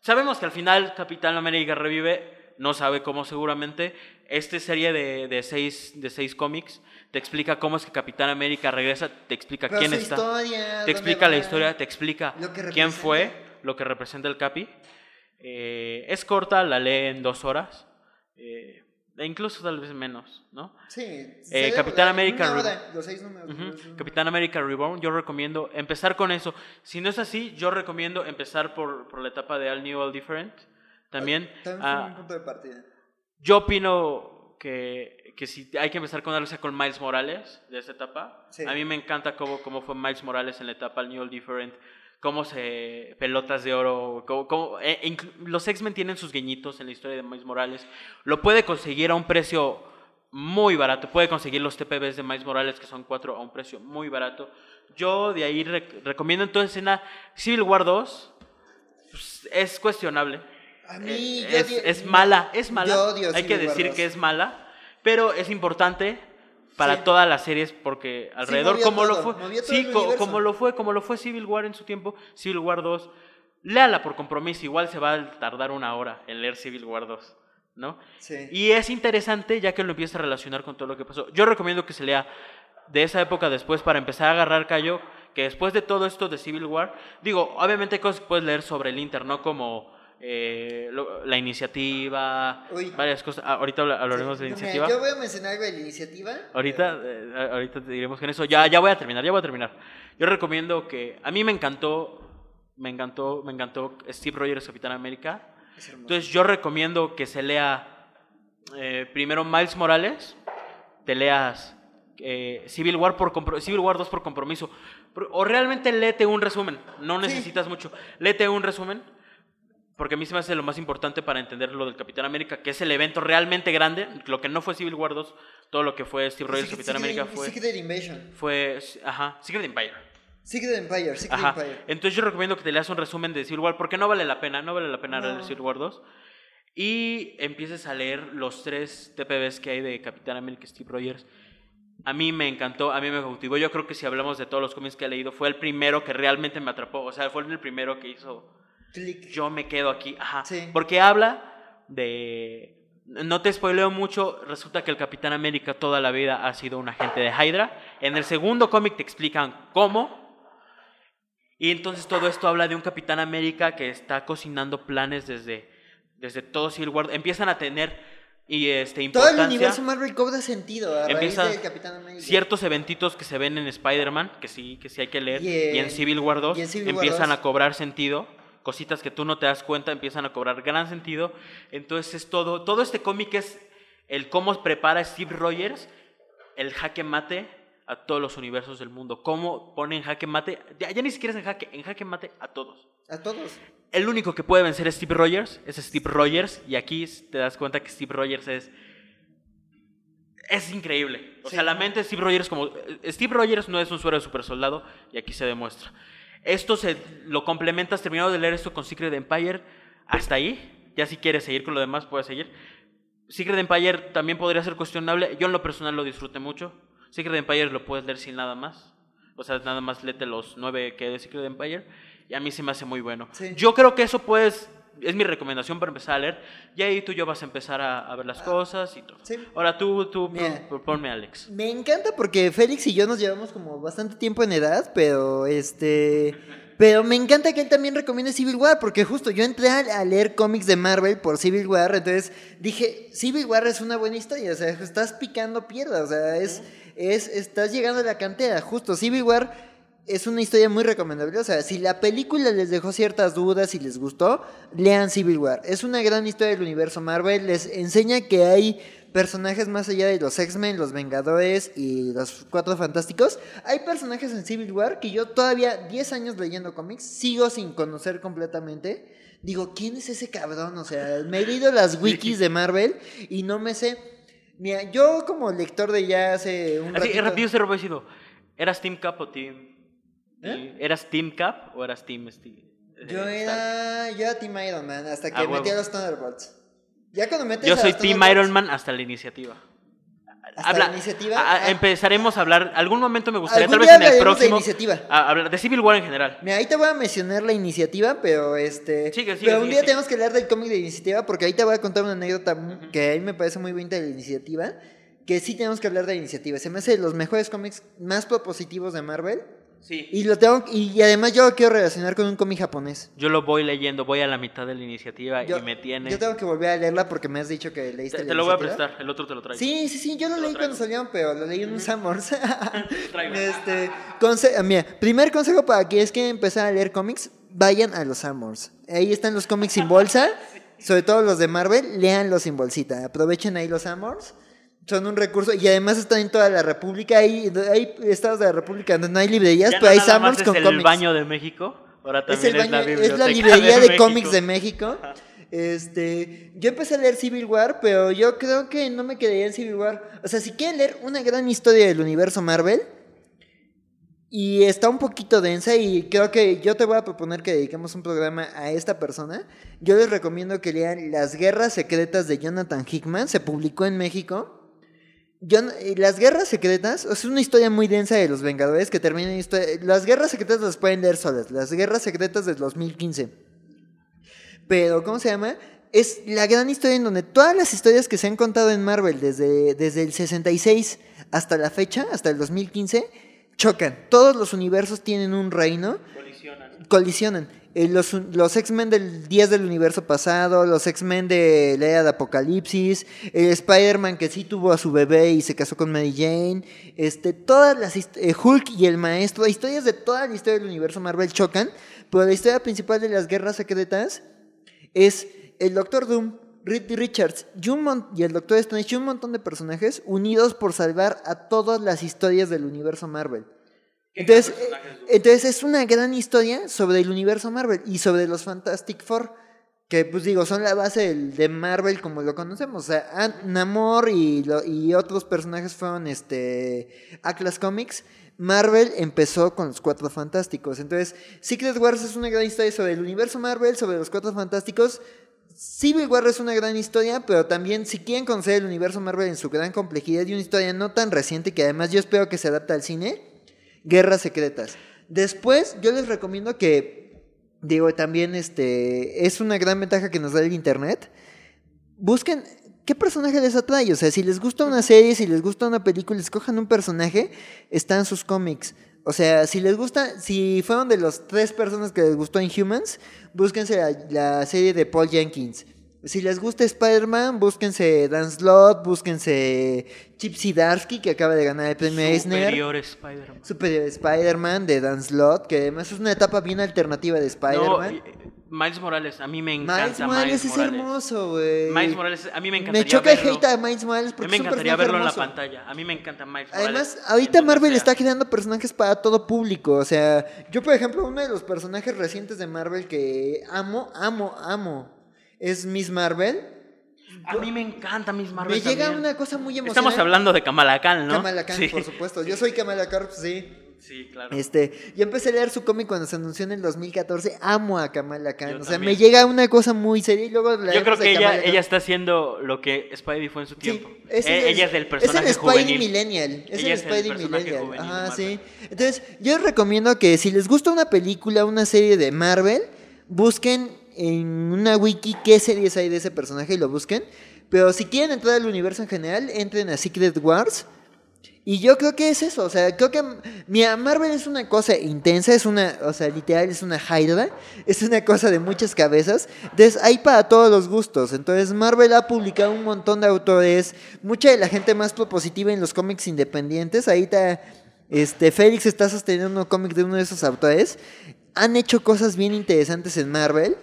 sabemos que al final Capitán América revive no sabe cómo seguramente esta serie de, de seis de seis cómics te explica cómo es que Capitán América regresa te explica Pero quién está historia, te explica la historia, te explica quién fue, lo que representa el Capi. Eh, es corta, la lee en dos horas, eh, incluso tal vez menos, ¿no? Sí. Eh, Capitán. América Una Re- hora, los seis números. Los seis Capitán América Reborn, yo recomiendo empezar con eso. Si no es así, yo recomiendo empezar por, por la etapa de All New, All Different. También, También ah, un punto de partida. yo opino que, que si hay que empezar con algo sea con Miles Morales de esa etapa. Sí. A mí me encanta cómo, cómo fue Miles Morales en la etapa All New All Different, cómo se pelotas de oro, cómo, cómo- eh, los X-Men tienen sus guiñitos en la historia de Miles Morales. Lo puede conseguir a un precio muy barato, puede conseguir los TPBs de Miles Morales que son cuatro a un precio muy barato. Yo de ahí rec- recomiendo entonces escena Civil War 2 pues, es cuestionable. A mí, Eh, yo es, es mala, es mala. Hay que Civil War decir 2. que es mala, pero es importante para Sí. todas las series porque alrededor movió como lo todo, fue, movió todo sí, co- como lo fue, como lo fue Civil War en su tiempo, Civil War 2. Léala por compromiso, igual se va a tardar una hora en leer Civil War 2, ¿no? Sí. Y es interesante ya que lo empieza a relacionar con todo lo que pasó. Yo recomiendo que se lea de esa época después para empezar a agarrar callo, que después de todo esto de Civil War, digo, obviamente hay cosas que puedes leer sobre el Inter, ¿no? Como eh, lo- la iniciativa, Uy. varias cosas. Ah, ahorita habla- hablaremos de la Mira, iniciativa. Yo voy a mencionar algo de la iniciativa. Ahorita, eh, ahorita te diremos que en eso. Ya, ya voy a terminar, ya voy a terminar. Yo recomiendo que. A mí me encantó. Me encantó, me encantó Steve Rogers, Capitán América. Entonces yo recomiendo que se lea eh, primero Miles Morales, te leas eh, Civil, War por Civil War 2 por compromiso, o realmente léete un resumen, no Sí. necesitas mucho, léete un resumen, porque a mí se me hace lo más importante para entender lo del Capitán América, que es el evento realmente grande, lo que no fue Civil War 2, todo lo que fue Steve Rogers, Secret- Capitán Secret- América fue, Secret Invasion. fue, ajá, Secret Empire. Secret Empire, Secret Ajá. Empire. Entonces yo recomiendo que te leas un resumen de Civil War porque no vale la pena, no vale la pena No. leer Civil War 2. Y empieces a leer los tres TPBs que hay de Capitán América y Steve Rogers. A mí me encantó, a mí me cautivó. Yo creo que si hablamos de todos los cómics que he leído, fue el primero que realmente me atrapó. O sea, fue el primero que hizo. Click. Yo me quedo aquí. Ajá. Sí. Porque habla de. No te spoileo mucho, resulta que el Capitán América toda la vida ha sido un agente de Hydra. En el segundo cómic te explican cómo. Y entonces todo esto habla de un Capitán América que está cocinando planes desde, desde todo Civil War. Empiezan a tener y este, Todo el importancia universo Marvel cobra sentido a Empieza raíz del Capitán América. ciertos eventitos que se ven en Spider-Man, que sí, que sí hay que leer, Y y en- Civil War 2 y en Civil War empiezan 2. a cobrar sentido. Cositas que tú no te das cuenta empiezan a cobrar gran sentido. Entonces es todo, todo este cómic es el cómo prepara Steve Rogers el jaque mate a todos los universos del mundo. Cómo pone en jaque mate, ya, ya ni siquiera es en jaque, en jaque mate a todos. A todos. El único que puede vencer a Steve Rogers es Steve Rogers y aquí te das cuenta que Steve Rogers es es increíble. O sea, la mente de Steve Rogers como... Steve Rogers no es un suero de super soldado y aquí se demuestra. Esto se lo complementas terminado de leer esto con Secret Empire hasta ahí. Ya si quieres seguir con lo demás, puedes seguir. Secret Empire también podría ser cuestionable. Yo en lo personal lo disfruté mucho. Secret Empire lo puedes leer sin nada más. O sea, nada más léete los nueve que hay de Secret Empire. Y a mí se me hace muy bueno. Sí. Yo creo que eso puedes... Es mi recomendación para empezar a leer. Y ahí tú y yo vas a empezar a, a ver las cosas y todo. Ah, Sí. Ahora tú, tú Mira. ponme Alex. Me encanta porque Félix y yo nos llevamos como bastante tiempo en edad, pero este. Pero me encanta que él también recomiende Civil War, porque justo yo entré a, a leer cómics de Marvel por Civil War, entonces dije, Civil War es una buena historia, o sea, estás picando piedra, o sea, es, es, estás llegando a la cantera, justo, Civil War es una historia muy recomendable, o sea, si la película les dejó ciertas dudas y les gustó, lean Civil War, es una gran historia del universo Marvel, les enseña que hay personajes más allá de los X-Men, los Vengadores y los Cuatro Fantásticos. Hay personajes en Civil War que yo todavía 10 años leyendo cómics sigo sin conocer completamente. Digo, ¿quién es ese cabrón? O sea, me he leído las wikis de Marvel y no me sé. Mira, yo como lector de ya hace un Así, ratito- rápido se. ¿Eras Team Cap o Team... ¿Eh? ¿Eras Team Cap o eras Team Steve? Yo era, yo era Team Iron Man hasta que Ah, metí a los Thunderbolts. Ya cuando metes Yo soy Team Iron Man hasta la iniciativa. ¿Hasta la iniciativa? a- Ah. empezaremos a hablar. Algún momento me gustaría, tal vez en el hablaremos de próximo. iniciativa. a- hablar de Civil War en general. Mira, ahí te voy a mencionar la iniciativa, pero este. Sigue, sigue, pero un día sigue. tenemos que hablar del cómic de iniciativa, porque ahí te voy a contar una anécdota que a mí me parece muy bonita de la iniciativa. Que sí tenemos que hablar de la iniciativa. Se me hace de los mejores cómics más propositivos de Marvel. Sí. Y lo tengo. Y, además yo lo quiero relacionar con un cómic japonés. Yo lo voy leyendo, voy a la mitad de la iniciativa Yo, y me tiene. yo tengo que volver a leerla porque me has dicho que leíste Te, la te lo voy a prestar, el otro te lo traigo. Sí, sí, sí, yo lo Te lo leí cuando salieron, pero lo leí en un traigo. este, conse- ah, mira, primer consejo para quienes quieren empezar a leer cómics, vayan a los Summers. Ahí están los cómics sin bolsa, sobre todo los de Marvel, léanlos sin bolsita. Aprovechen ahí los Summers. Son un recurso y además están en toda la República. Hay, hay estados de la República donde no hay librerías, Ya pero no hay es con el cómics. baño de México. Ahora Es, también el es, la baño- es biblioteca la librería de, cómics de México. Este, yo empecé a leer Civil War, pero yo creo que no me quedaría en Civil War. O sea, si quieren leer una gran historia del universo Marvel y está un poquito densa y creo que yo te voy a proponer que dediquemos un programa a esta persona. Yo les recomiendo que lean Las Guerras Secretas de Jonathan Hickman, se publicó en México. Jon- eh, las guerras secretas es una historia muy densa de los Vengadores que termina en historia. Las guerras secretas las pueden leer solas. Las guerras secretas del 2015. Pero, ¿cómo se llama? Es la gran historia en donde todas las historias que se han contado en Marvel desde, desde el 66 hasta la fecha, hasta el 2015, chocan. Todos los universos tienen un reino Colisionan. Eh, los los X-Men del 10 del universo pasado, los X-Men de la era de Apocalipsis, el Spider-Man que sí tuvo a su bebé y se casó con Mary Jane, este, todas las eh, Hulk y el maestro, historias de toda la historia del universo Marvel chocan, pero la historia principal de las guerras secretas es el Doctor Doom, Reed Richards y, un y el Doctor Strange y un montón de personajes unidos por salvar a todas las historias del universo Marvel. Entonces, eh, entonces es una gran historia sobre el universo Marvel y sobre los Fantastic Four, que pues digo, son la base del- de Marvel como lo conocemos. O sea, Ant- Namor y, lo- y otros personajes fueron este Atlas Comics. Marvel empezó con los Cuatro Fantásticos. Entonces, Secret Wars es una gran historia sobre el universo Marvel, sobre los Cuatro Fantásticos. Civil War es una gran historia, pero también si quieren conocer el universo Marvel en su gran complejidad y una historia no tan reciente que además yo espero que se adapte al cine, Guerras Secretas. Después, yo les recomiendo que, digo, también este, es una gran ventaja que nos da el Internet. Busquen qué personaje les atrae. O sea, si les gusta una serie, si les gusta una película, escojan un personaje, están sus cómics. O sea, si les gusta, si fueron de las tres personas que les gustó Inhumans, búsquense la, la serie de Paul Jenkins. Si les gusta Spider-Man, búsquense Dan Slott, búsquense Chip Zdarsky, que acaba de ganar el premio Eisner. Superior Spider-Man. Superior Spider-Man de Dan Slott, que además es una etapa bien alternativa de Spider-Man. eh, Miles Morales, a mí me encanta Miles Morales es Morales. hermoso, güey. Miles Morales, a mí me encantaría Me choca el verlo. hate a Miles Morales A porque mí me es un encantaría verlo en la pantalla. A mí me encanta Miles Morales. Además, ahorita Marvel está creando personajes para todo público. O sea, yo, por ejemplo, uno de los personajes recientes de Marvel que amo, amo, amo es Miss Marvel. A mí me encanta Miss Marvel. Me llega una cosa muy emocionante. Estamos hablando de Kamala Khan, ¿no? Kamala Khan, sí. por supuesto. Yo soy Kamala Khan, sí. Sí, claro. Este, yo empecé a leer su cómic cuando se anunció en el 2014. Amo a Kamala Khan. Yo o sea, también. me llega una cosa muy seria y luego Yo creo que ella, está haciendo lo que Spidey fue en su Sí, tiempo. Eh, es- ella es del personaje Es el Spidey juvenil. Millennial. Es Ella el es el Spidey Millennial. Ajá, sí. Entonces, yo les recomiendo que si les gusta una película, una serie de Marvel, busquen en una wiki qué series hay de ese personaje y lo busquen. Pero si quieren entrar al universo en general, entren a Secret Wars. Y yo creo que es eso, o sea, creo que mira, Marvel es una cosa intensa, es una, o sea, literal es una hydra, es una cosa de muchas cabezas, entonces hay para todos los gustos, entonces Marvel ha publicado un montón de autores, mucha de la gente más propositiva en los cómics independientes, ahorita este, Félix está sosteniendo un cómic de uno de esos autores, han hecho cosas bien interesantes en Marvel,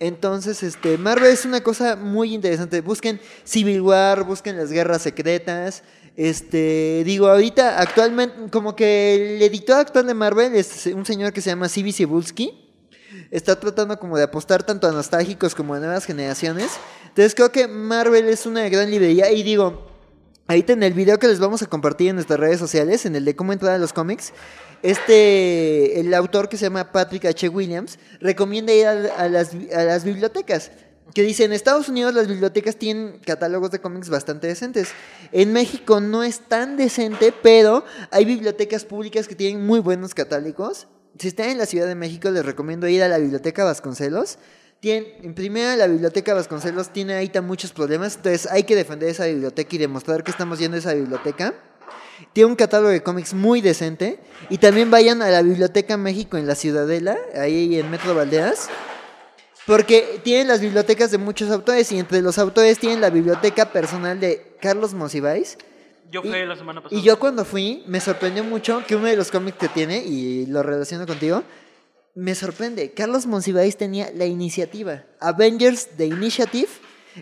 entonces, este, Marvel es una cosa muy interesante. Busquen Civil War, busquen las guerras secretas. Este, digo, ahorita, actualmente, como que el editor actual de Marvel es un señor que se llama Sibi Cebulski. Está tratando como de apostar tanto a nostálgicos como a nuevas generaciones. Entonces creo que Marvel es una gran librería. Y digo, ahorita en el video que les vamos a compartir en nuestras redes sociales, en el de cómo entrar a los cómics, este, el autor que se llama Patrick H. Williams, recomienda ir a, a las, a las bibliotecas. Que dice, en Estados Unidos las bibliotecas tienen catálogos de cómics bastante decentes. En México no es tan decente, pero hay bibliotecas públicas que tienen muy buenos catálogos. Si están en la Ciudad de México, les recomiendo ir a la Biblioteca Vasconcelos. Tienen, en primera, la Biblioteca Vasconcelos tiene ahorita muchos problemas, entonces hay que defender esa biblioteca y demostrar que estamos yendo a esa biblioteca. Tiene un catálogo de cómics muy decente. Y también vayan a la Biblioteca México en la Ciudadela, ahí en Metro Valderas. Porque tienen las bibliotecas de muchos autores y entre los autores tienen la biblioteca personal de Carlos Monsiváis. Yo y- fui la semana pasada. Y yo cuando fui me sorprendió mucho que uno de los cómics que tiene, y lo relaciono contigo, me sorprende. Carlos Monsiváis tenía la iniciativa. Avengers The Initiative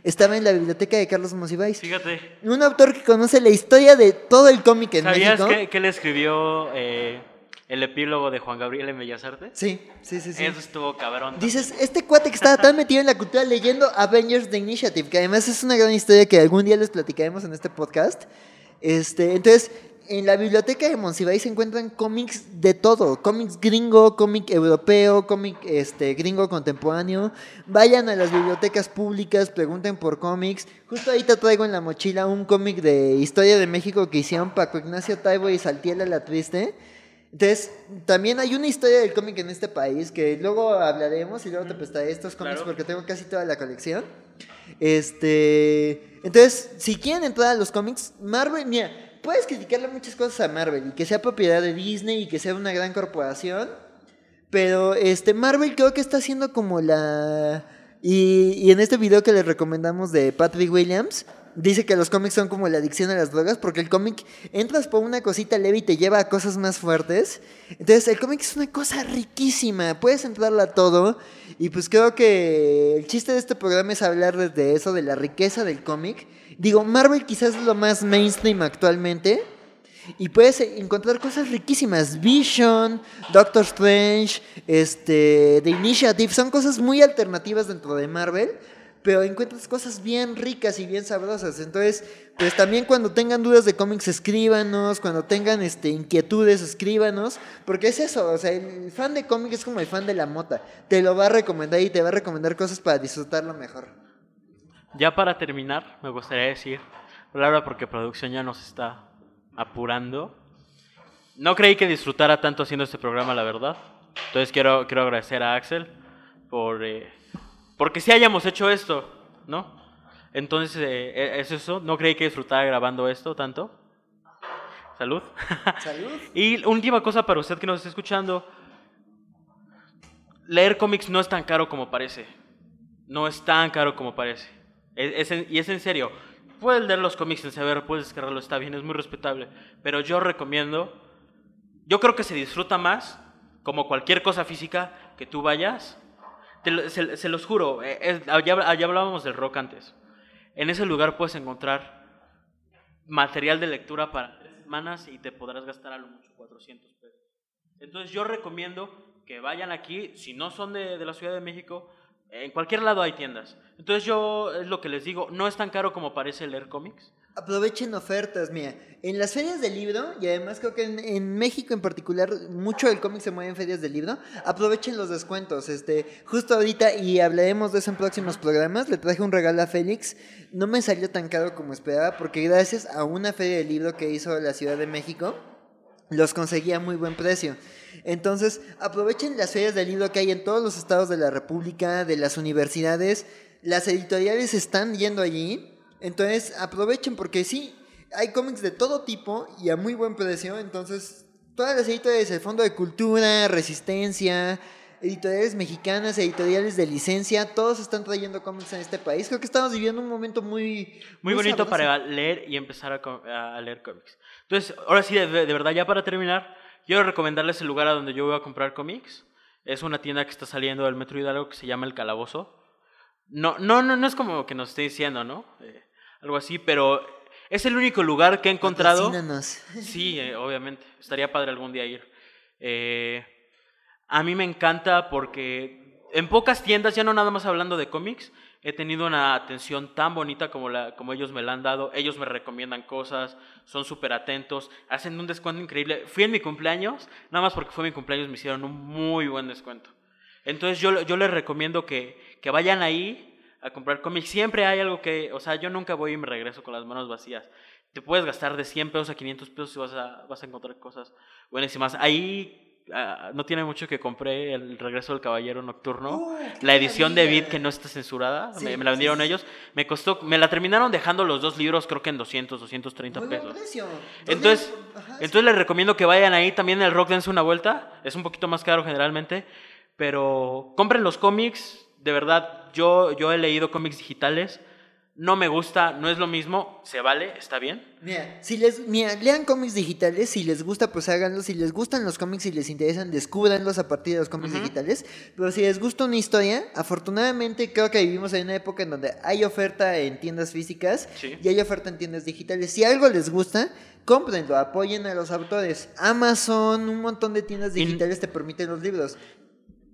estaba en la biblioteca de Carlos Monsiváis. Fíjate. Un autor que conoce la historia de todo el cómic en ¿Sabías México. que, que le escribió eh, el epílogo de Juan Gabriel en Bellas Artes? Sí, sí, sí, sí. Eso estuvo cabrón. Dices, este cuate que estaba tan metido en la cultura leyendo Avengers The Initiative, que además es una gran historia que algún día les platicaremos en este podcast. Este, entonces, en la biblioteca de Monsiváis se encuentran cómics de todo, cómics gringo, cómic europeo, cómic este, gringo contemporáneo. Vayan a las bibliotecas públicas, pregunten por cómics. Justo ahorita traigo en la mochila un cómic de historia de México que hicieron Paco Ignacio Taibo y Saltiela la Triste. Entonces, también hay una historia del cómic en este país que luego hablaremos y luego te prestaré estos cómics Claro. porque tengo casi toda la colección. Este, entonces, si quieren entrar a los cómics, Marvel, mira, puedes criticarle muchas cosas a Marvel y que sea propiedad de Disney y que sea una gran corporación, pero este Marvel creo que está haciendo como la y, y en este video que les recomendamos de Patrick Williams dice que los cómics son como la adicción a las drogas porque el cómic entras por una cosita leve y te lleva a cosas más fuertes. Entonces el cómic es una cosa riquísima, puedes entrarla a todo y pues creo que el chiste de este programa es hablar desde eso de la riqueza del cómic. Digo, Marvel quizás es lo más mainstream actualmente. Y puedes encontrar cosas riquísimas. Vision, Doctor Strange, este, The Initiative. Son cosas muy alternativas dentro de Marvel. Pero encuentras cosas bien ricas y bien sabrosas. Entonces, pues también cuando tengan dudas de cómics, escríbanos. Cuando tengan este, inquietudes, escríbanos. Porque es eso. O sea, el fan de cómics es como el fan de la mota. Te lo va a recomendar y te va a recomendar cosas para disfrutarlo mejor. Ya para terminar, me gustaría decir, Laura, porque producción ya nos está apurando. No creí que disfrutara tanto haciendo este programa, la verdad. Entonces quiero, quiero agradecer a Axel por... eh, porque sí hayamos hecho esto, ¿no? Entonces, eh, es eso. No creí que disfrutara grabando esto tanto. Salud. Salud. Y última cosa para usted que nos está escuchando. Leer cómics no es tan caro como parece. No es tan caro como parece. Es- y es en serio. Puedes leer los cómics en saber, puedes descargarlo, está bien, es muy respetable. Pero yo recomiendo, yo creo que se disfruta más, como cualquier cosa física, que tú vayas. Se, los juro, eh, es- ya, ya hablábamos del rock antes. En ese lugar puedes encontrar material de lectura para tres semanas y te podrás gastar a lo mucho 400 pesos. Entonces yo recomiendo que vayan aquí, si no son de, de la Ciudad de México, En cualquier lado hay tiendas. Entonces yo, es lo que les digo, no es tan caro como parece leer cómics. Aprovechen ofertas, mira. En las ferias del libro, y además creo que en, en México en particular, mucho del cómic se mueve en ferias del libro. Aprovechen los descuentos. Este, justo ahorita, y hablaremos de eso en próximos programas, le traje un regalo a Félix. No me salió tan caro como esperaba, porque gracias a una feria del libro que hizo la Ciudad de México, los conseguí a muy buen precio. Entonces, aprovechen las ferias del libro que hay en todos los estados de la República, de las universidades. Las editoriales están yendo allí. Entonces, aprovechen porque sí, hay cómics de todo tipo y a muy buen precio. Entonces, todas las editoriales, el Fondo de Cultura, Resistencia, editoriales mexicanas, editoriales de licencia, todos están trayendo cómics en este país. Creo que estamos viviendo un momento muy... Muy bonito sabroso. para leer y empezar a, a leer cómics. Entonces, ahora sí, de, de verdad, ya para terminar, quiero recomendarles el lugar a donde yo voy a comprar cómics. Es una tienda que está saliendo del Metro Hidalgo que se llama El Calabozo. No, no, no, no es como que nos esté diciendo, ¿no? Eh, algo así, pero es el único lugar que he encontrado. Sí, eh, obviamente. Estaría padre algún día ir. Eh, a mí me encanta porque en pocas tiendas, ya no nada más hablando de cómics, he tenido una atención tan bonita como, la, como ellos me la han dado. Ellos me recomiendan cosas, son súper atentos, hacen un descuento increíble. Fui en mi cumpleaños, nada más porque fue mi cumpleaños, me hicieron un muy buen descuento. Entonces yo, yo les recomiendo que, que vayan ahí a comprar cómics. Siempre hay algo que, o sea, yo nunca voy y me regreso con las manos vacías. Te puedes gastar de 100 pesos a 500 pesos y vas a, vas a encontrar cosas buenísimas. Ahí ah, no tiene mucho que compré el regreso del Caballero Nocturno. ¡Uh, qué la edición de! Beat que no está censurada. Sí, me, me la vendieron sí. ellos. Me costó, me la terminaron dejando los dos libros creo que en 200, 230 Muy pesos. precio. Entonces, Ajá, entonces les recomiendo que vayan ahí también el rock dense una vuelta. Es un poquito más caro generalmente, pero compren los cómics. De verdad, yo, yo he leído cómics digitales. No me gusta, no es lo mismo. Se vale, está bien. Mira, si les, mira, lean cómics digitales, si les gusta, pues háganlo. Si les gustan los cómics y les interesan, descúbranlos a partir de los cómics digitales. Pero si les gusta una historia, afortunadamente creo que vivimos en una época en donde hay oferta en tiendas físicas Sí. y hay oferta en tiendas digitales. Si algo les gusta, cómprenlo, apoyen a los autores. Amazon, un montón de tiendas digitales te permiten los libros.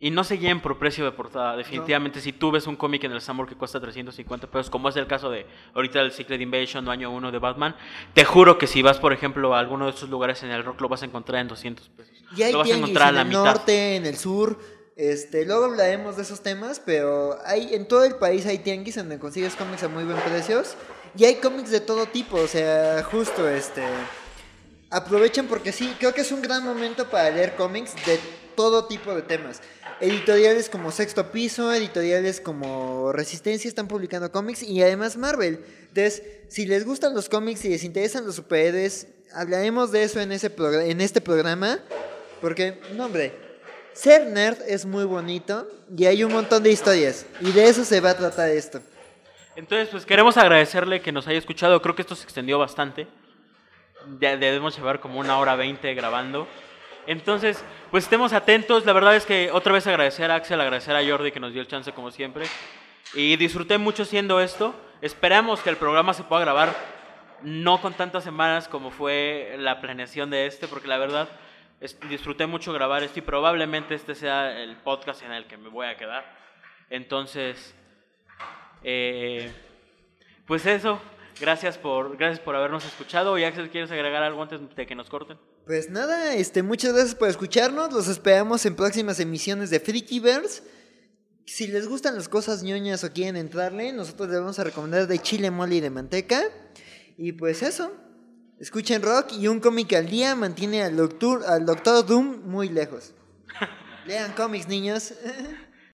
Y no se guíen por precio de portada. Definitivamente, si tú ves un cómic en el Samur que cuesta 350 pesos, como es el caso de ahorita el Secret Invasion o año 1 de Batman, te juro que si vas, por ejemplo, a alguno de estos lugares en el rock, lo vas a encontrar en 200 pesos. Y hay lo vas a encontrar a en la el mitad. norte, en el sur. Este, luego hablaremos de esos temas, pero hay en todo el país hay tianguis donde consigues cómics a muy buen precios y hay cómics de todo tipo, o sea, justo este aprovechen porque sí, creo que es un gran momento para leer cómics de todo tipo de temas. Editoriales como Sexto Piso, editoriales como Resistencia están publicando cómics y además Marvel. Entonces, si les gustan los cómics y les interesan los superhéroes, hablaremos de eso en, ese en este programa. Porque, no hombre, ser nerd es muy bonito y hay un montón de historias. Y de eso se va a tratar esto. Entonces, pues queremos agradecerle que nos haya escuchado. Creo que esto se extendió bastante. Debemos llevar como una hora veinte grabando. Entonces, pues estemos atentos. La verdad es que otra vez agradecer a Axel, agradecer a Jordi que nos dio el chance como siempre. Y disfruté mucho haciendo esto. Esperamos que el programa se pueda grabar no con tantas semanas como fue la planeación de este, porque la verdad disfruté mucho grabar esto y probablemente este sea el podcast en el que me voy a quedar. Entonces, eh, pues eso, gracias por, gracias por habernos escuchado. Y Axel, ¿quieres agregar algo antes de que nos corten? Pues nada, este, muchas gracias por escucharnos. Los esperamos en próximas emisiones de Freakyverse. Si les gustan las cosas ñoñas o quieren entrarle, nosotros les vamos a recomendar de chile mole y de manteca. Y pues eso. Escuchen rock y un cómic al día mantiene al doctor, al doctor Doom muy lejos. Lean cómics, niños.